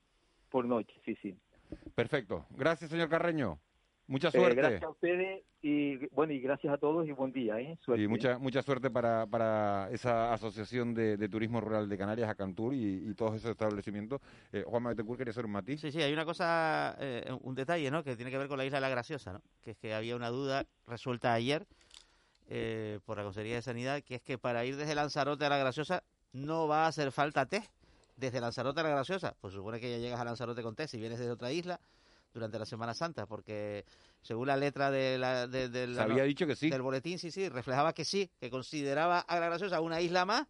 Por noche, sí, sí. Perfecto. Gracias, señor Carreño. Mucha suerte. Eh, gracias a ustedes y bueno y gracias a todos y buen día. ¿eh? Suerte. Y mucha mucha suerte para, para esa asociación de, de turismo rural de Canarias, Acantur y, y todos esos establecimientos. Eh, Juan Betancourt quería hacer un matiz. Sí, sí, hay una cosa, eh, un detalle, ¿no? Que tiene que ver con la isla de la Graciosa, ¿no? Que es que había una duda resuelta ayer eh, por la Consejería de Sanidad, que es que para ir desde Lanzarote a la Graciosa no va a hacer falta test. Desde Lanzarote a la Graciosa, pues supone que ya llegas a Lanzarote con test si vienes desde otra isla durante la Semana Santa, porque según la letra de la, de, de la, había dicho que sí. del boletín, sí, sí, reflejaba que sí, que consideraba a la Graciosa una isla más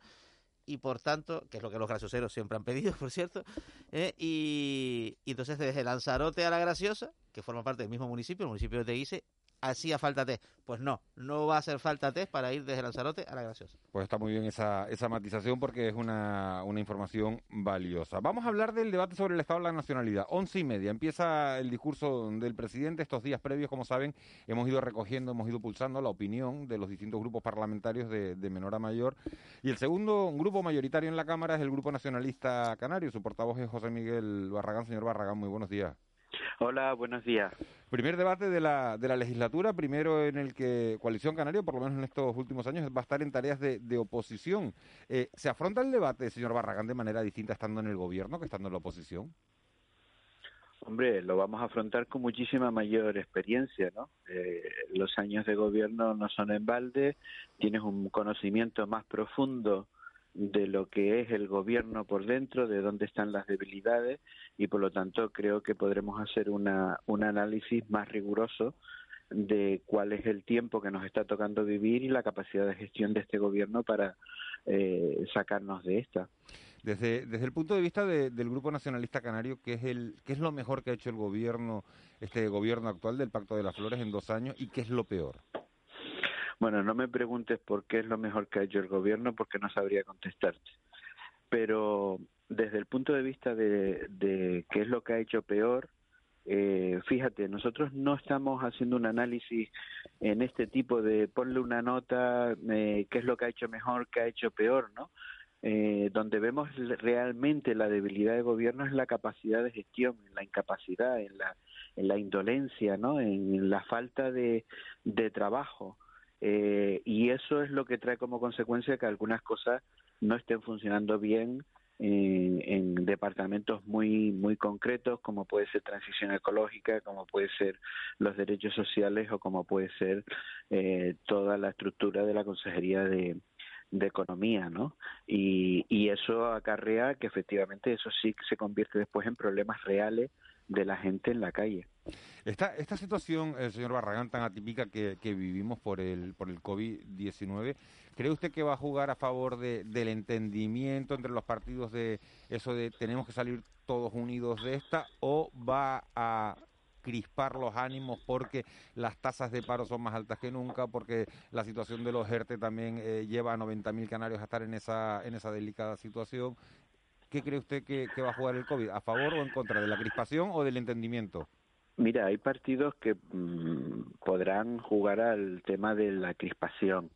y por tanto, que es lo que los gracioseros siempre han pedido, por cierto, eh, y, y, entonces desde Lanzarote a La Graciosa, que forma parte del mismo municipio, el municipio de Teguise, hacía falta test. Pues no, no va a hacer falta test para ir desde Lanzarote a La Graciosa. Pues está muy bien esa, esa matización porque es una, información valiosa. Vamos a hablar del debate sobre el Estado de la Nacionalidad. Once y media empieza el discurso del presidente. Estos días previos, como saben, hemos ido recogiendo, hemos ido pulsando la opinión de los distintos grupos parlamentarios de, de menor a mayor. Y el segundo grupo mayoritario en la Cámara es el Grupo Nacionalista Canario. Su portavoz es José Miguel Barragán. Señor Barragán, muy buenos días. Hola, buenos días. Primer debate de la, de la legislatura, primero en el que Coalición Canaria, por lo menos en estos últimos años, va a estar en tareas de, de oposición. Eh, ¿Se afronta el debate, señor Barragán, de manera distinta estando en el gobierno que estando en la oposición? Hombre, lo vamos a afrontar con muchísima mayor experiencia, ¿no? Eh, los años de gobierno no son en balde, tienes un conocimiento más profundo de lo que es el gobierno por dentro, de dónde están las debilidades y por lo tanto creo que podremos hacer una, un análisis más riguroso de cuál es el tiempo que nos está tocando vivir y la capacidad de gestión de este gobierno para eh, sacarnos de esta. Desde, desde el punto de vista de, del Grupo Nacionalista Canario, ¿qué es, el, ¿qué es lo mejor que ha hecho el gobierno, este gobierno actual del Pacto de las Flores en dos años y qué es lo peor? Bueno, no me preguntes por qué es lo mejor que ha hecho el gobierno porque no sabría contestarte. Pero desde el punto de vista de, de qué es lo que ha hecho peor, eh, fíjate, nosotros no estamos haciendo un análisis en este tipo de ponle una nota, eh, qué es lo que ha hecho mejor, qué ha hecho peor, ¿no? Eh, donde vemos realmente la debilidad del gobierno es la capacidad de gestión, en la incapacidad, en la, en la indolencia, ¿no? En la falta de, de trabajo. Eh, y eso es lo que trae como consecuencia que algunas cosas no estén funcionando bien en, en, departamentos muy muy concretos como puede ser transición ecológica como puede ser los derechos sociales o como puede ser eh, toda la estructura de la consejería de, de economía, ¿no? Y, y eso acarrea que efectivamente eso sí se convierte después en problemas reales de la gente en la calle. Esta, esta situación, eh, señor Barragán, tan atípica que, que vivimos por el, por el COVID-19, ¿cree usted que va a jugar a favor de, del entendimiento entre los partidos de eso de tenemos que salir todos unidos de esta o va a crispar los ánimos porque las tasas de paro son más altas que nunca, porque la situación de los ERTE también eh, lleva a 90.000 canarios a estar en esa, en esa delicada situación. ¿Qué cree usted que, va a jugar el COVID? ¿A favor o en contra? ¿De la crispación o del entendimiento? Mira, hay partidos que mmm, podrán jugar al tema de la crispación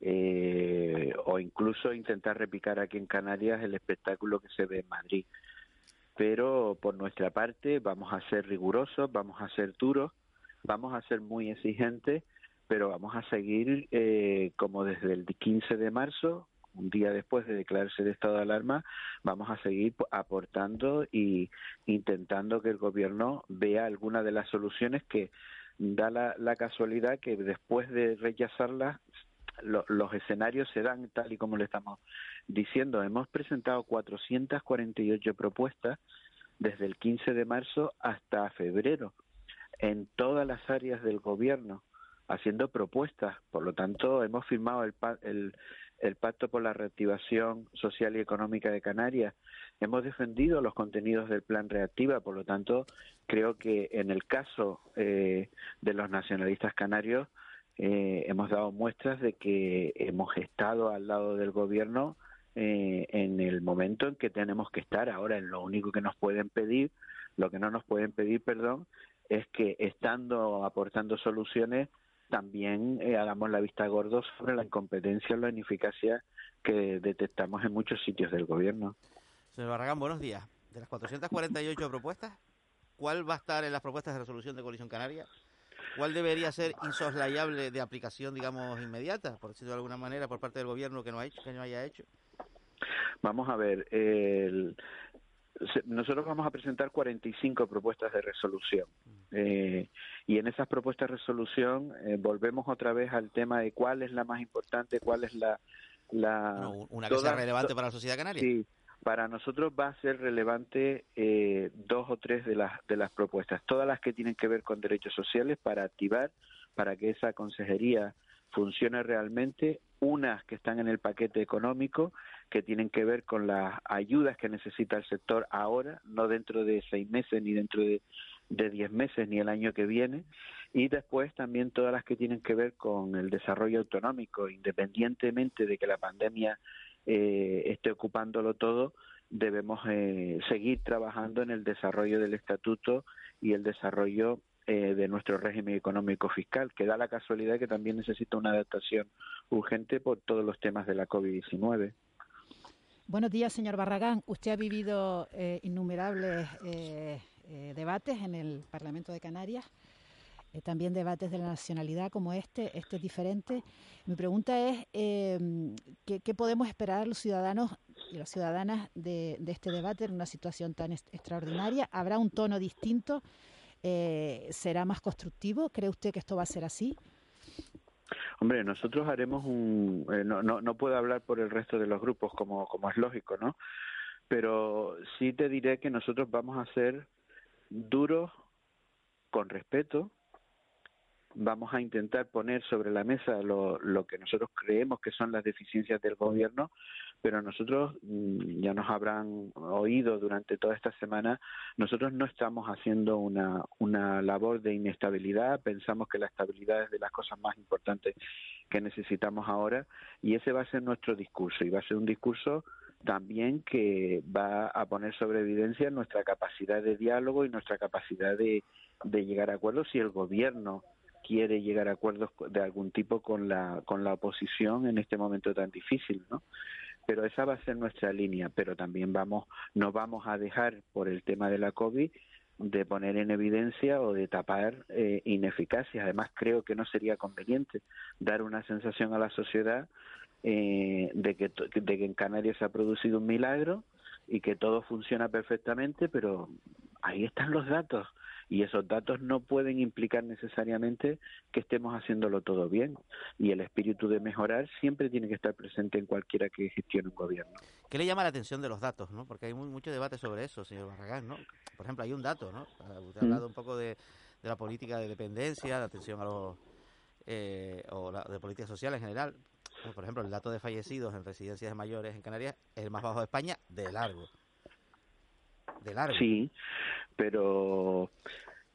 eh, o incluso intentar repicar aquí en Canarias el espectáculo que se ve en Madrid. Pero por nuestra parte vamos a ser rigurosos, vamos a ser duros, vamos a ser muy exigentes, pero vamos a seguir eh, como desde el 15 de marzo un día después de declararse el estado de alarma, vamos a seguir aportando y intentando que el gobierno vea alguna de las soluciones que da la, casualidad que después de rechazarlas lo, los escenarios se dan tal y como le estamos diciendo. Hemos presentado 448 propuestas desde el 15 de marzo hasta febrero en todas las áreas del gobierno haciendo propuestas. Por lo tanto, hemos firmado el, el, el Pacto por la Reactivación Social y Económica de Canarias. Hemos defendido los contenidos del Plan Reactiva, por lo tanto, creo que en el caso eh, de los nacionalistas canarios eh, hemos dado muestras de que hemos estado al lado del gobierno eh, en el momento en que tenemos que estar. Ahora, en lo único que nos pueden pedir, lo que no nos pueden pedir, perdón, es que estando aportando soluciones también eh, hagamos la vista gordo sobre la incompetencia o la ineficacia que detectamos en muchos sitios del gobierno. Señor Barragán, buenos días. De las 448 propuestas, ¿cuál va a estar en las propuestas de resolución de Coalición Canaria? ¿Cuál debería ser insoslayable de aplicación, digamos, inmediata, por decirlo de alguna manera, por parte del gobierno que no, ha hecho, que no haya hecho? Vamos a ver, el, nosotros vamos a presentar 45 propuestas de resolución eh, y en esas propuestas de resolución eh, volvemos otra vez al tema de cuál es la más importante, cuál es la... la una que toda, sea relevante para la sociedad canaria. Sí, para nosotros va a ser relevante eh, dos o tres de las, de las propuestas, todas las que tienen que ver con derechos sociales para activar, para que esa consejería funcione realmente, unas que están en el paquete económico, que tienen que ver con las ayudas que necesita el sector ahora, no dentro de seis meses ni dentro de, diez meses ni el año que viene, y después también todas las que tienen que ver con el desarrollo autonómico, independientemente de que la pandemia eh, esté ocupándolo todo, debemos eh, seguir trabajando en el desarrollo del estatuto y el desarrollo eh, de nuestro régimen económico fiscal, que da la casualidad que también necesita una adaptación urgente por todos los temas de la COVID-19. Buenos días, señor Barragán. Usted ha vivido eh, innumerables debates en el Parlamento de Canarias. también debates de la nacionalidad como este, este es diferente. Mi pregunta es, ¿qué, ¿qué, podemos esperar los ciudadanos y las ciudadanas de, este debate en una situación tan extraordinaria? ¿Habrá un tono distinto? Eh, ¿Será más constructivo? ¿Cree usted que esto va a ser así? Hombre, nosotros haremos un... Eh, no, no, no puedo hablar por el resto de los grupos como, como es lógico, ¿no? Pero sí te diré que nosotros vamos a ser duros, con respeto, vamos a intentar poner sobre la mesa lo, lo, que nosotros creemos que son las deficiencias del gobierno, pero nosotros, mm, ya nos habrán oído durante toda esta semana, nosotros no estamos haciendo una, una labor de inestabilidad, pensamos que la estabilidad es de las cosas más importantes que necesitamos ahora y ese va a ser nuestro discurso y va a ser un discurso también que va a poner sobre evidencia nuestra capacidad de diálogo y nuestra capacidad de, de llegar a acuerdos si el gobierno quiere llegar a acuerdos de algún tipo con la con la oposición en este momento tan difícil, ¿no? Pero esa va a ser nuestra línea, pero también vamos no vamos a dejar por el tema de la COVID de poner en evidencia o de tapar eh, ineficacias. Además, creo que no sería conveniente dar una sensación a la sociedad eh, de, que, de que en Canarias se ha producido un milagro y que todo funciona perfectamente, pero ahí están los datos y esos datos no pueden implicar necesariamente que estemos haciéndolo todo bien y el espíritu de mejorar siempre tiene que estar presente en cualquiera que gestione un gobierno. ¿Qué le llama la atención de los datos? ¿no? Porque hay muy, mucho debate sobre eso, señor Barragán. ¿no? Por ejemplo, hay un dato, ¿no? Ah, usted ha hablado un poco de, de la política de dependencia, de atención a los... Eh, o la, de política social en general. Por ejemplo, el dato de fallecidos en residencias de mayores en Canarias es el más bajo de España de largo. De largo. Sí, pero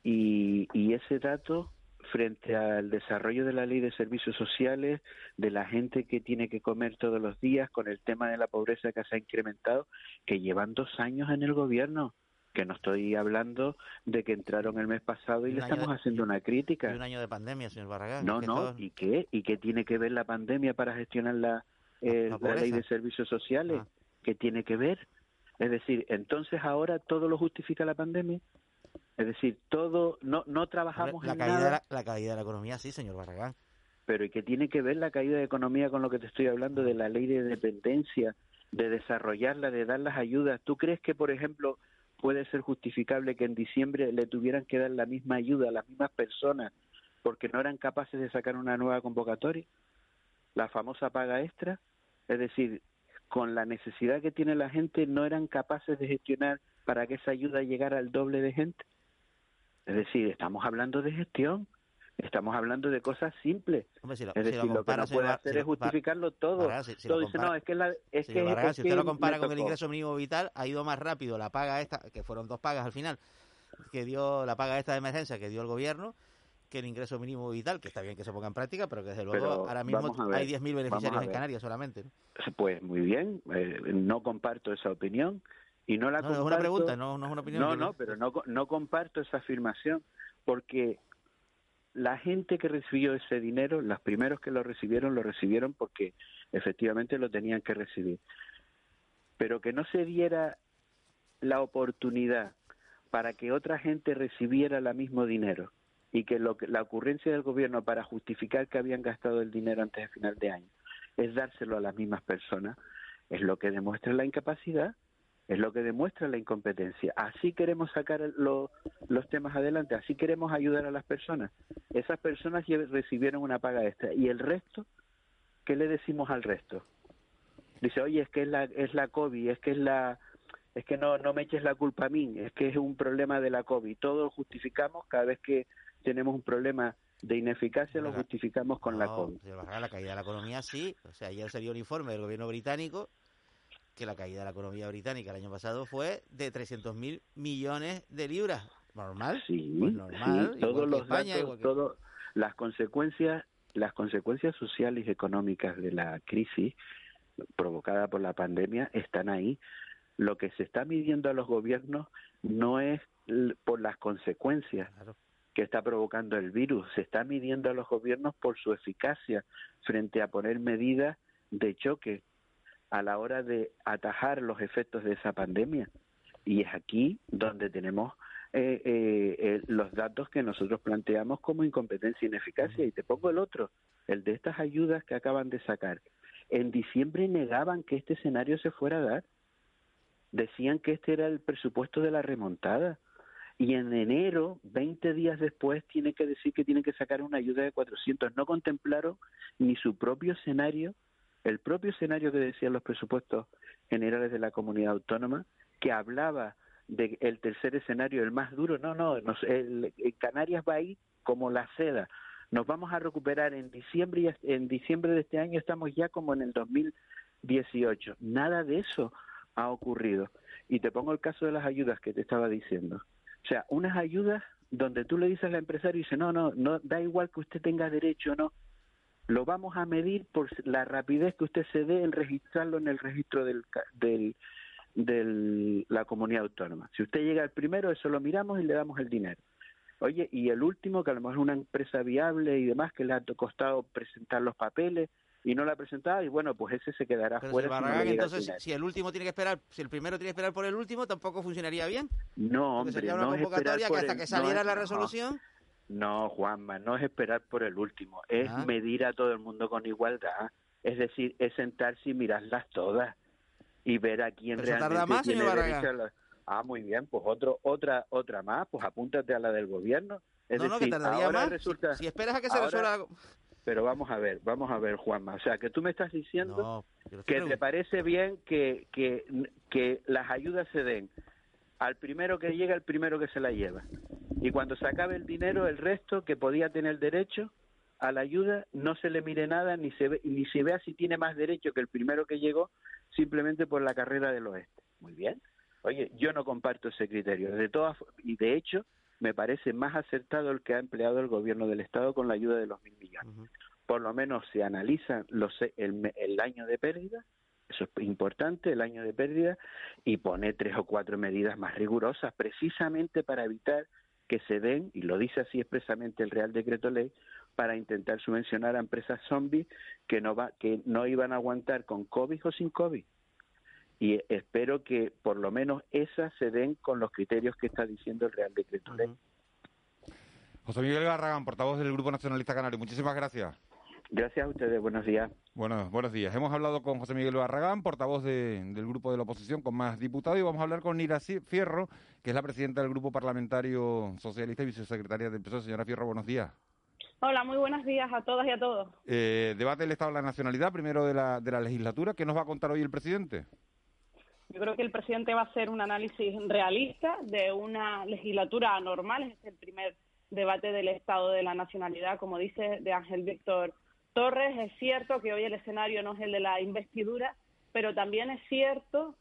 y, y ese dato frente al desarrollo de la ley de servicios sociales, de la gente que tiene que comer todos los días, con el tema de la pobreza que se ha incrementado, que llevan dos años en el gobierno, que no estoy hablando de que entraron el mes pasado y, y le estamos de, haciendo una crítica. Y un año de pandemia, señor Barragán. No, no, todo... ¿y qué? ¿Y qué tiene que ver la pandemia para gestionar la, eh, la, la ley de servicios sociales? Ah. ¿Qué tiene que ver? Es decir, entonces ahora todo lo justifica la pandemia. Es decir, todo, no, no trabajamos la en caída nada. De la, la caída de la economía, sí, señor Barragán. Pero ¿y qué tiene que ver la caída de economía con lo que te estoy hablando de la ley de dependencia, de desarrollarla, de dar las ayudas? ¿Tú crees que, por ejemplo, puede ser justificable que en diciembre le tuvieran que dar la misma ayuda a las mismas personas porque no eran capaces de sacar una nueva convocatoria? La famosa paga extra. Es decir, con la necesidad que tiene la gente, no eran capaces de gestionar para que esa ayuda llegara al doble de gente. Es decir, estamos hablando de gestión, estamos hablando de cosas simples. Hombre, si lo, es decir, si lo, lo, que no puede hacer es justificarlo todo. Todo dice, no, es que, la, es que, es si usted lo compara con el ingreso mínimo vital, ha ido más rápido la paga esta, que fueron dos pagas al final, que dio la paga esta de emergencia que dio el gobierno, que el ingreso mínimo vital, que está bien que se ponga en práctica, pero que desde luego Pero ahora mismo hay 10.000 vamos beneficiarios en. Canarias solamente. Pues muy bien, eh, no comparto esa opinión y no la No, es una pregunta, no, no es una opinión. No, no, pero no, no comparto esa afirmación porque la gente que recibió ese dinero, los primeros que lo recibieron, lo recibieron porque efectivamente lo tenían que recibir. Pero que no se diera la oportunidad para que otra gente recibiera el mismo dinero y que, lo que la ocurrencia del gobierno para justificar que habían gastado el dinero antes de final de año es dárselo a las mismas personas, es lo que demuestra la incapacidad es lo que demuestra la incompetencia. Así queremos sacar lo, los temas adelante, así queremos ayudar a las personas. Esas personas recibieron una paga extra y el resto, ¿qué le decimos al resto? Dice, oye, es que es la, es la COVID, es que es la, es que no, no me eches la culpa a mí, es que es un problema de la COVID. Todos justificamos cada vez que tenemos un problema de ineficacia lo justificamos con la COVID. la caída de la economía sí. O sea, ayer salió un informe del gobierno británico que la caída de la economía británica el año pasado fue de 300.000 millones de libras. ¿Normal? Sí, pues normal. sí. Todos los datos, todo, las consecuencias, las consecuencias sociales y económicas de la crisis provocada por la pandemia están ahí. Lo que se está midiendo a los gobiernos no es por las consecuencias que está provocando el virus, se está midiendo a los gobiernos por su eficacia frente a poner medidas de choque a la hora de atajar los efectos de esa pandemia. Y es aquí donde tenemos eh, eh, eh, los datos que nosotros planteamos como incompetencia e ineficacia. Y te pongo el otro, el de estas ayudas que acaban de sacar. En diciembre negaban que este escenario se fuera a dar. Decían que este era el presupuesto de la remontada y en enero, 20 días después, tiene que decir que tiene que sacar una ayuda de 400. No contemplaron ni su propio escenario, el propio escenario que decían los presupuestos generales de la comunidad autónoma, que hablaba del el tercer escenario, el más duro. No, no, el, Canarias va ahí como la seda. Nos vamos a recuperar en diciembre y en diciembre de este año estamos ya como en el 2018. Nada de eso ha ocurrido. Y te pongo el caso de las ayudas que te estaba diciendo. O sea, unas ayudas donde tú le dices al empresario y dice, no, no, no, da igual que usted tenga derecho o no, lo vamos a medir por la rapidez que usted se dé en registrarlo en el registro del, del, de la comunidad autónoma. Si usted llega al primero, eso lo miramos y le damos el dinero. Oye, y el último, que a lo mejor es una empresa viable y demás, que le ha costado presentar los papeles, y no la ha presentado y bueno, pues ese se quedará fuera. entonces, si el último tiene que esperar, si el primero tiene que esperar por el último, tampoco funcionaría bien. No, hombre, sería una no convocatoria que hasta que saliera la resolución. No, Juanma, no es esperar por el último, es ah. medir a todo el mundo con igualdad. Es decir, es sentarse y mirarlas todas y ver a quién realmente más, tiene derecho a Ah, muy bien, pues otro, otra, otra más, pues apúntate a la del gobierno. Es no, decir, no, que tardaría ahora más. Resulta, si, esperas a que se resuelva pero vamos a ver, vamos a ver, Juanma. O sea, que tú me estás diciendo que te parece bien que, que, que las ayudas se den al primero que llega, al primero que se la lleva. Y cuando se acabe el dinero, el resto que podía tener derecho a la ayuda, no se le mire nada ni se, ve, ni se vea si tiene más derecho que el primero que llegó simplemente por la carrera del oeste. Muy bien. Oye, yo no comparto ese criterio. De todas, y de hecho, me parece más acertado el que ha empleado el gobierno del Estado con la ayuda de los mil millones. Por lo menos se analiza los, el, el año de pérdida, eso es importante, el año de pérdida, y pone tres o cuatro medidas más rigurosas, precisamente para evitar que se den, y lo dice así expresamente el Real Decreto Ley, para intentar subvencionar a empresas zombies que no, va, que no iban a aguantar con COVID o sin COVID y espero que por lo menos esas se den con los criterios que está diciendo el Real Decreto Ley. José Miguel Garragán, portavoz del Grupo Nacionalista Canario, muchísimas gracias. Gracias a ustedes, buenos días. Bueno, buenos días. Hemos hablado con José Miguel Barragán, portavoz del grupo de la oposición con más diputados, y vamos a hablar con Nira Fierro, que es la presidenta del grupo parlamentario socialista y vicesecretaria del PSOE. Señora Fierro, buenos días. Hola, muy buenos días a todas y a todos. Eh, debate del Estado de la Nacionalidad, primero de la, de la legislatura. ¿Qué nos va a contar hoy el presidente? Yo creo que el presidente va a hacer un análisis realista de una legislatura anormal. Es el primer debate del Estado de la Nacionalidad, como dice de Ángel Víctor Torres. Es cierto que hoy el escenario no es el de la investidura, pero también es cierto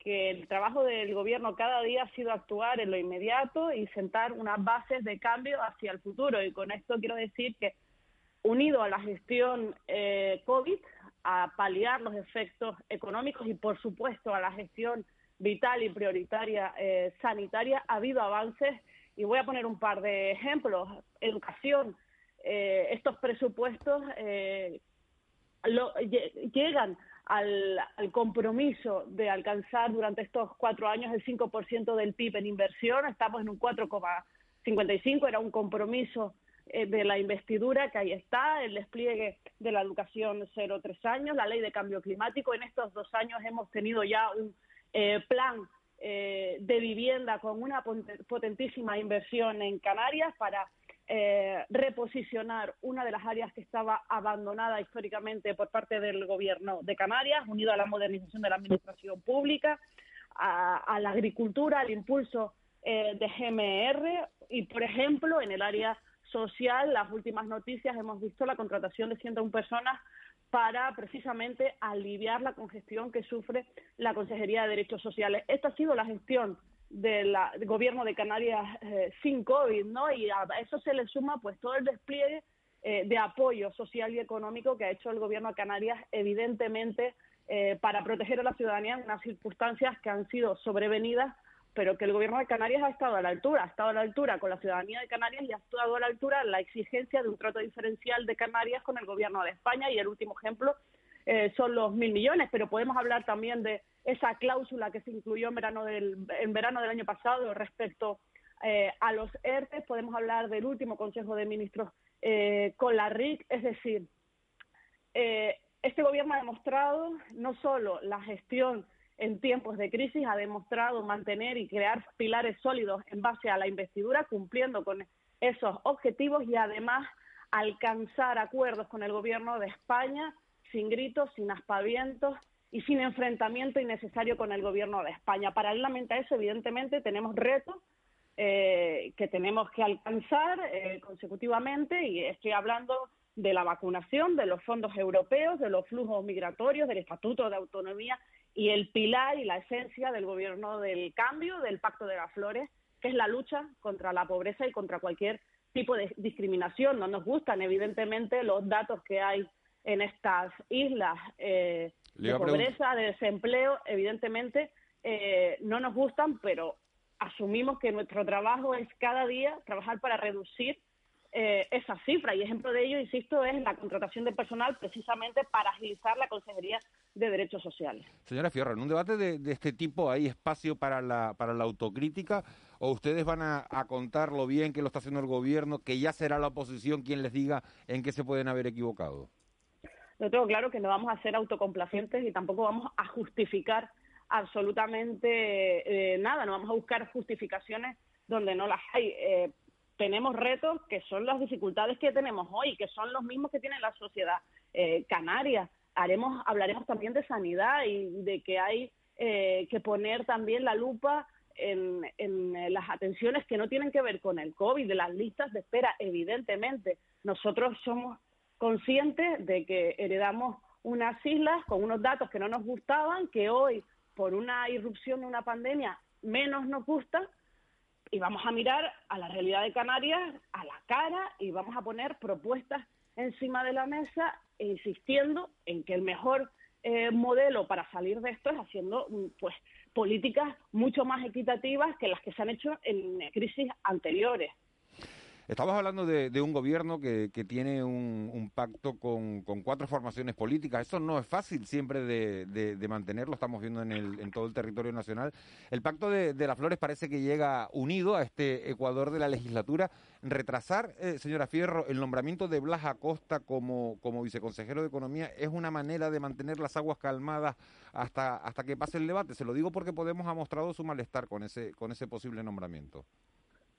que el trabajo del gobierno cada día ha sido actuar en lo inmediato y sentar unas bases de cambio hacia el futuro. Y con esto quiero decir que, unido a la gestión eh, COVID, a paliar los efectos económicos y, por supuesto, a la gestión vital y prioritaria eh, sanitaria, ha habido avances y voy a poner un par de ejemplos. Educación, eh, estos presupuestos eh, llegan al, compromiso de alcanzar durante estos cuatro años el 5% del PIB en inversión. Estamos en un 4,55, era un compromiso de la investidura, que ahí está, el despliegue de la educación 0-3 años, la ley de cambio climático. En estos dos años hemos tenido ya un eh, plan eh, de vivienda con una potentísima inversión en Canarias para reposicionar una de las áreas que estaba abandonada históricamente por parte del gobierno de Canarias, unido a la modernización de la administración pública, a, a la agricultura, al impulso de GMR y, por ejemplo, en el área social, las últimas noticias hemos visto la contratación de 101 personas para precisamente aliviar la congestión que sufre la Consejería de Derechos Sociales. Esta ha sido la gestión del gobierno de Canarias eh, sin COVID, ¿no? Y a eso se le suma pues todo el despliegue eh, de apoyo social y económico que ha hecho el gobierno de Canarias, evidentemente, eh, para proteger a la ciudadanía en unas circunstancias que han sido sobrevenidas pero que el gobierno de Canarias ha estado a la altura, ha estado a la altura con la ciudadanía de Canarias y ha estado a la altura la exigencia de un trato diferencial de Canarias con el gobierno de España. Y el último ejemplo eh, son los mil millones, pero podemos hablar también de esa cláusula que se incluyó en verano del, en verano del año pasado respecto eh, a los ERTE, podemos hablar del último Consejo de Ministros eh, con la RIC, es decir, este gobierno ha demostrado no solo la gestión en tiempos de crisis ha demostrado mantener y crear pilares sólidos en base a la investidura, cumpliendo con esos objetivos y además alcanzar acuerdos con el gobierno de España sin gritos, sin aspavientos y sin enfrentamiento innecesario con el gobierno de España. Paralelamente a eso, evidentemente, tenemos retos eh, que tenemos que alcanzar eh, consecutivamente y estoy hablando de la vacunación, de los fondos europeos, de los flujos migratorios, del Estatuto de Autonomía y el pilar y la esencia del gobierno del cambio, del Pacto de las Flores, que es la lucha contra la pobreza y contra cualquier tipo de discriminación. No nos gustan, evidentemente, los datos que hay en estas islas eh, de pobreza, de desempleo, evidentemente eh, no nos gustan, pero asumimos que nuestro trabajo es cada día trabajar para reducir eh, esa cifra. Y ejemplo de ello, insisto, es la contratación de personal precisamente para agilizar la Consejería de Derechos Sociales. Señora Fierro, en un debate de, este tipo hay espacio para la, para la autocrítica o ustedes van a, contar lo bien que lo está haciendo el gobierno, que ya será la oposición quien les diga en qué se pueden haber equivocado. Yo tengo claro que no vamos a ser autocomplacientes y tampoco vamos a justificar absolutamente eh, nada, no vamos a buscar justificaciones donde no las hay. Eh, tenemos retos que son las dificultades que tenemos hoy, que son los mismos que tiene la sociedad eh, canaria. Haremos, hablaremos también de sanidad y de que hay eh, que poner también la lupa en, en, las atenciones que no tienen que ver con el COVID, de las listas de espera, evidentemente. Nosotros somos conscientes de que heredamos unas islas con unos datos que no nos gustaban, que hoy, por una irrupción de una pandemia, menos nos gustan, y vamos a mirar a la realidad de Canarias a la cara y vamos a poner propuestas encima de la mesa insistiendo en que el mejor eh, modelo para salir de esto es haciendo mm, pues políticas mucho más equitativas que las que se han hecho en crisis anteriores. Estamos hablando de, un gobierno que, tiene un, pacto con, cuatro formaciones políticas. Eso no es fácil siempre de, mantenerlo. Estamos viendo en, el, en, todo el territorio nacional. El pacto de, las flores parece que llega unido a este Ecuador de la legislatura. Retrasar, eh, señora Fierro, el nombramiento de Blas Acosta como, como viceconsejero de Economía es una manera de mantener las aguas calmadas hasta, hasta que pase el debate. Se lo digo porque Podemos ha mostrado su malestar con ese, con ese posible nombramiento.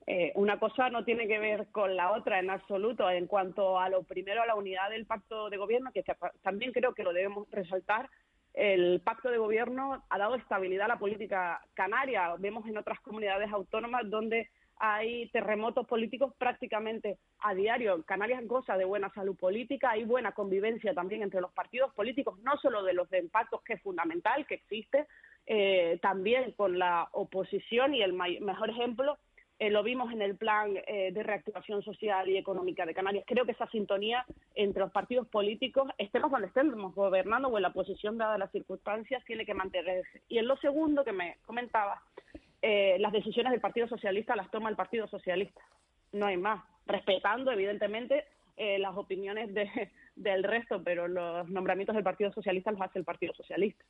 Eh, una cosa no tiene que ver con la otra en absoluto. En cuanto a lo primero, a la unidad del pacto de gobierno, que también creo que lo debemos resaltar, el pacto de gobierno ha dado estabilidad a la política canaria. Vemos en otras comunidades autónomas donde hay terremotos políticos prácticamente a diario. Canarias goza de buena salud política, hay buena convivencia también entre los partidos políticos, no solo de los de pactos, que es fundamental, que existe, eh, también con la oposición y el mejor ejemplo eh, lo vimos en el plan eh, de reactivación social y económica de Canarias. Creo que esa sintonía entre los partidos políticos, estemos donde estemos gobernando o en la posición dadas las circunstancias, tiene que mantenerse. Y en lo segundo que me comentaba, eh, las decisiones del Partido Socialista las toma el Partido Socialista. No hay más. Respetando, evidentemente, las opiniones del resto, pero los nombramientos del Partido Socialista los hace el Partido Socialista.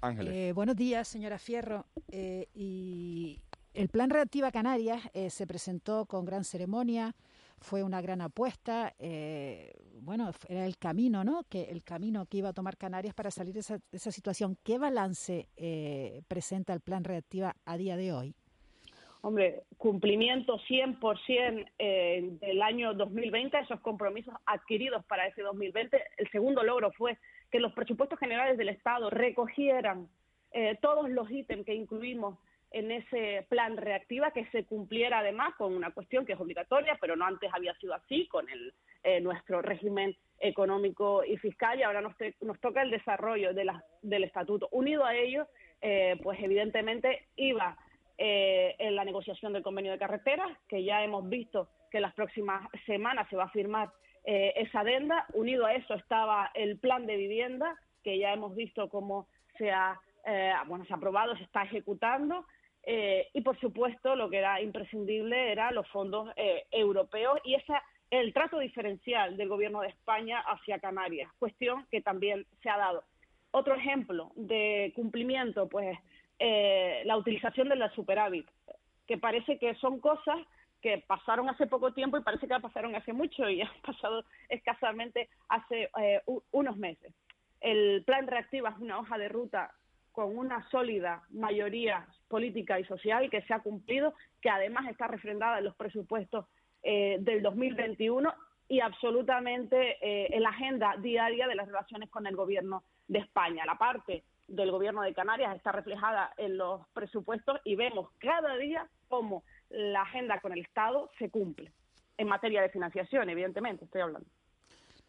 Ángeles. buenos días, señora Fierro. y el plan Reactiva Canarias eh, se presentó con gran ceremonia, fue una gran apuesta, eh, bueno, era el camino, ¿no? Que el camino que iba a tomar Canarias para salir de esa, situación. ¿Qué balance eh, presenta el plan Reactiva a día de hoy? Hombre, cumplimiento 100% eh, del año 2020, esos compromisos adquiridos para ese 2020. El segundo logro fue que los presupuestos generales del Estado recogieran todos los ítems que incluimos en ese plan reactiva que se cumpliera además con una cuestión que es obligatoria, pero no antes había sido así con el, eh, nuestro régimen económico y fiscal y ahora nos, toca el desarrollo de la, del estatuto. Unido a ello, eh, pues evidentemente iba eh, en la negociación del convenio de carreteras, que ya hemos visto que las próximas semanas se va a firmar esa adenda. Unido a eso estaba el plan de vivienda, que ya hemos visto cómo se ha, bueno, se ha aprobado, se está ejecutando. Eh, y por supuesto lo que era imprescindible eran los fondos eh, europeos y esa el trato diferencial del gobierno de España hacia Canarias, cuestión que también se ha dado. Otro ejemplo de cumplimiento, pues eh, la utilización de la superávit, que parece que son cosas que pasaron hace poco tiempo y parece que pasaron hace mucho y han pasado escasamente hace unos meses. El plan reactiva es una hoja de ruta con una sólida mayoría política y social que se ha cumplido, que además está refrendada en los presupuestos eh, del 2021 y absolutamente eh, en la agenda diaria de las relaciones con el Gobierno de España. La parte del Gobierno de Canarias está reflejada en los presupuestos y vemos cada día cómo la agenda con el Estado se cumple en materia de financiación, evidentemente, estoy hablando.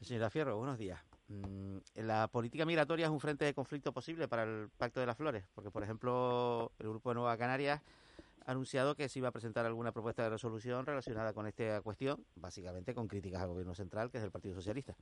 Señora Fierro, buenos días. Mm, la política migratoria es un frente de conflicto posible para el Pacto de las Flores, porque, por ejemplo, el Grupo de Nueva Canarias ha anunciado que se iba a presentar alguna propuesta de resolución relacionada con esta cuestión, básicamente con críticas al Gobierno central, que es el Partido Socialista.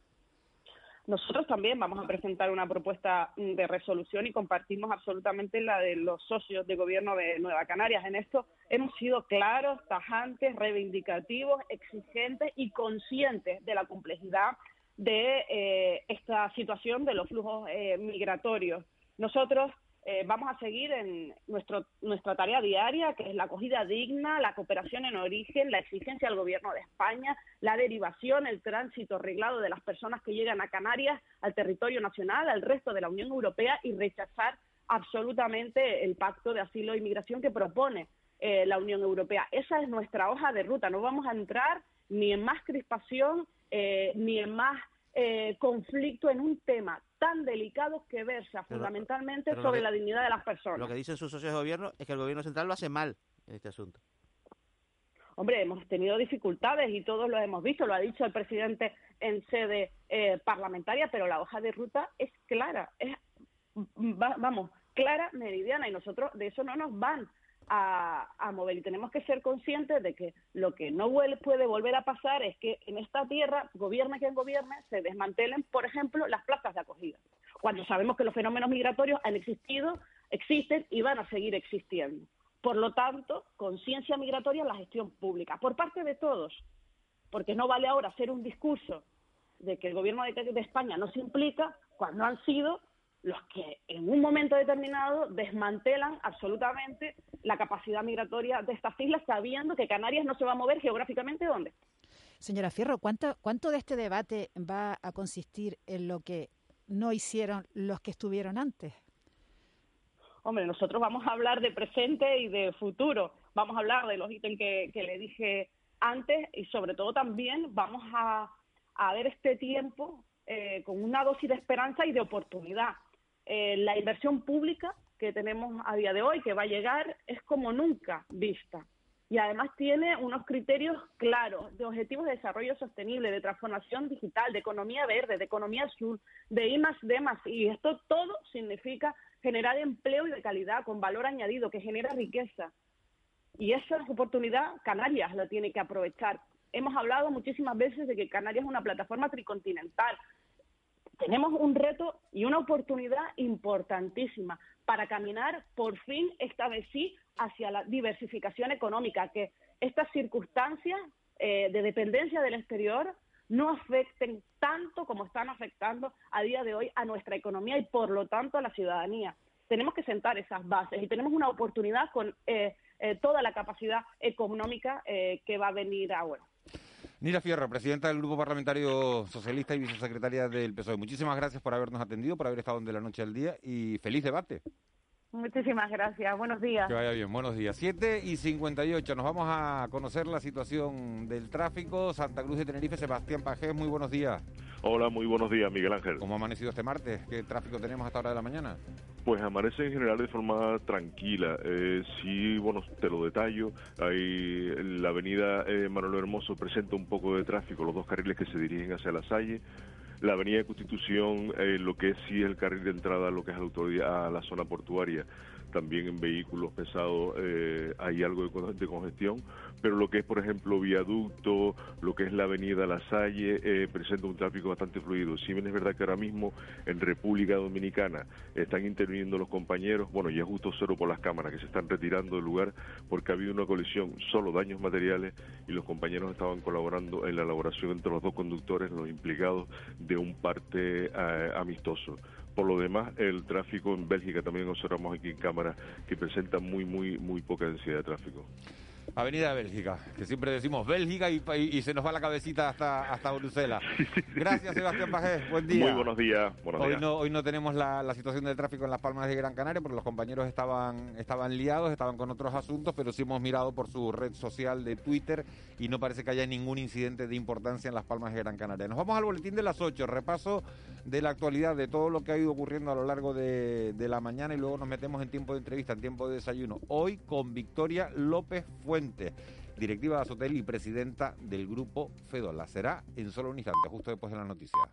Nosotros también vamos a presentar una propuesta de resolución y compartimos absolutamente la de los socios de gobierno de Nueva Canarias. En esto hemos sido claros, tajantes, reivindicativos, exigentes y conscientes de la complejidad de eh, esta situación de los flujos eh, migratorios. Nosotros eh, vamos a seguir en nuestro, nuestra tarea diaria, que es la acogida digna, la cooperación en origen, la exigencia al Gobierno de España, la derivación, el tránsito arreglado de las personas que llegan a Canarias, al territorio nacional, al resto de la Unión Europea y rechazar absolutamente el pacto de asilo e inmigración que propone la Unión Europea. Esa es nuestra hoja de ruta. No vamos a entrar ni en más crispación ni en más eh, conflicto en un tema tan delicado que versa fundamentalmente sobre la dignidad de las personas. Lo que dicen sus socios de gobierno es que el gobierno central lo hace mal en este asunto. Hombre, hemos tenido dificultades y todos lo hemos visto, lo ha dicho el presidente en sede eh, parlamentaria, pero la hoja de ruta es clara, es, vamos, clara, meridiana, y nosotros de eso no nos van a, mover. Y tenemos que ser conscientes de que lo que no puede volver a pasar es que en esta tierra, gobierna quien gobierne, se desmantelen, por ejemplo, las plazas de acogida, cuando sabemos que los fenómenos migratorios han existido, existen y van a seguir existiendo. Por lo tanto, conciencia migratoria en la gestión pública, por parte de todos, porque no vale ahora hacer un discurso de que el gobierno de España no se implica cuando han sido los que en un momento determinado desmantelan absolutamente la capacidad migratoria de estas islas, sabiendo que Canarias no se va a mover geográficamente dónde. Señora Fierro, ¿cuánto, ¿cuánto de este debate va a consistir en lo que no hicieron los que estuvieron antes? Hombre, nosotros vamos a hablar de presente y de futuro. Vamos a hablar de los ítems que, le dije antes y sobre todo también vamos a, ver este tiempo eh, con una dosis de esperanza y de oportunidad. Eh, la inversión pública que tenemos a día de hoy, que va a llegar, es como nunca vista. Y además tiene unos criterios claros de objetivos de desarrollo sostenible, de transformación digital, de economía verde, de economía azul, de I más D más. Y esto todo significa generar empleo y de calidad, con valor añadido, que genera riqueza. Y esa oportunidad Canarias la tiene que aprovechar. Hemos hablado muchísimas veces de que Canarias es una plataforma tricontinental, tenemos un reto y una oportunidad importantísima para caminar por fin, esta vez sí, hacia la diversificación económica, que estas circunstancias eh, de dependencia del exterior no afecten tanto como están afectando a día de hoy a nuestra economía y por lo tanto a la ciudadanía. Tenemos que sentar esas bases y tenemos una oportunidad con eh, eh, toda la capacidad económica que va a venir ahora. Nira Fierro, presidenta del Grupo Parlamentario Socialista y vicesecretaria del PSOE. Muchísimas gracias por habernos atendido, por haber estado de la noche al día y feliz debate. Muchísimas gracias. Buenos días. Que vaya bien. Buenos días. 7 y 58. Nos vamos a conocer la situación del tráfico. Santa Cruz de Tenerife. Sebastián Pajés, muy buenos días. Hola, muy buenos días, Miguel Ángel. ¿Cómo ha amanecido este martes? ¿Qué tráfico tenemos hasta hora de la mañana? Pues amanece en general de forma tranquila. Eh, sí, bueno, te lo detallo. Hay la avenida eh, Manuel Hermoso presenta un poco de tráfico, los dos carriles que se dirigen hacia la Salle. La avenida de Constitución, eh, lo que es sí el carril de entrada, lo que es a la zona portuaria, también en vehículos pesados eh, hay algo de, congestión, pero lo que es, por ejemplo, viaducto, lo que es la avenida La Salle, eh, presenta un tráfico bastante fluido. Si bien es verdad que ahora mismo en República Dominicana están interviniendo los compañeros, bueno, ya justo cero por las cámaras que se están retirando del lugar porque ha habido una colisión, solo daños materiales y los compañeros estaban colaborando en la elaboración entre los dos conductores, los implicados de un parte eh, amistoso. Por lo demás, el tráfico en Bélgica también observamos aquí en cámara que presenta muy, muy, muy poca densidad de tráfico. Avenida Bélgica, que siempre decimos Bélgica y, se nos va la cabecita hasta, hasta Bruselas. Gracias, Sebastián Pajés. Buen día. Muy buenos días. hoy, No, hoy no tenemos la, situación del tráfico en las Palmas de Gran Canaria porque los compañeros estaban, estaban liados, estaban con otros asuntos, pero sí hemos mirado por su red social de Twitter y no parece que haya ningún incidente de importancia en las Palmas de Gran Canaria. Nos vamos al boletín de las 8, repaso de la actualidad, de todo lo que ha ido ocurriendo a lo largo de, de la mañana y luego nos metemos en tiempo de entrevista, en tiempo de desayuno. Hoy con Victoria López Directiva de Azotel y presidenta del grupo Fedola. Será en solo un instante, justo después de las noticias.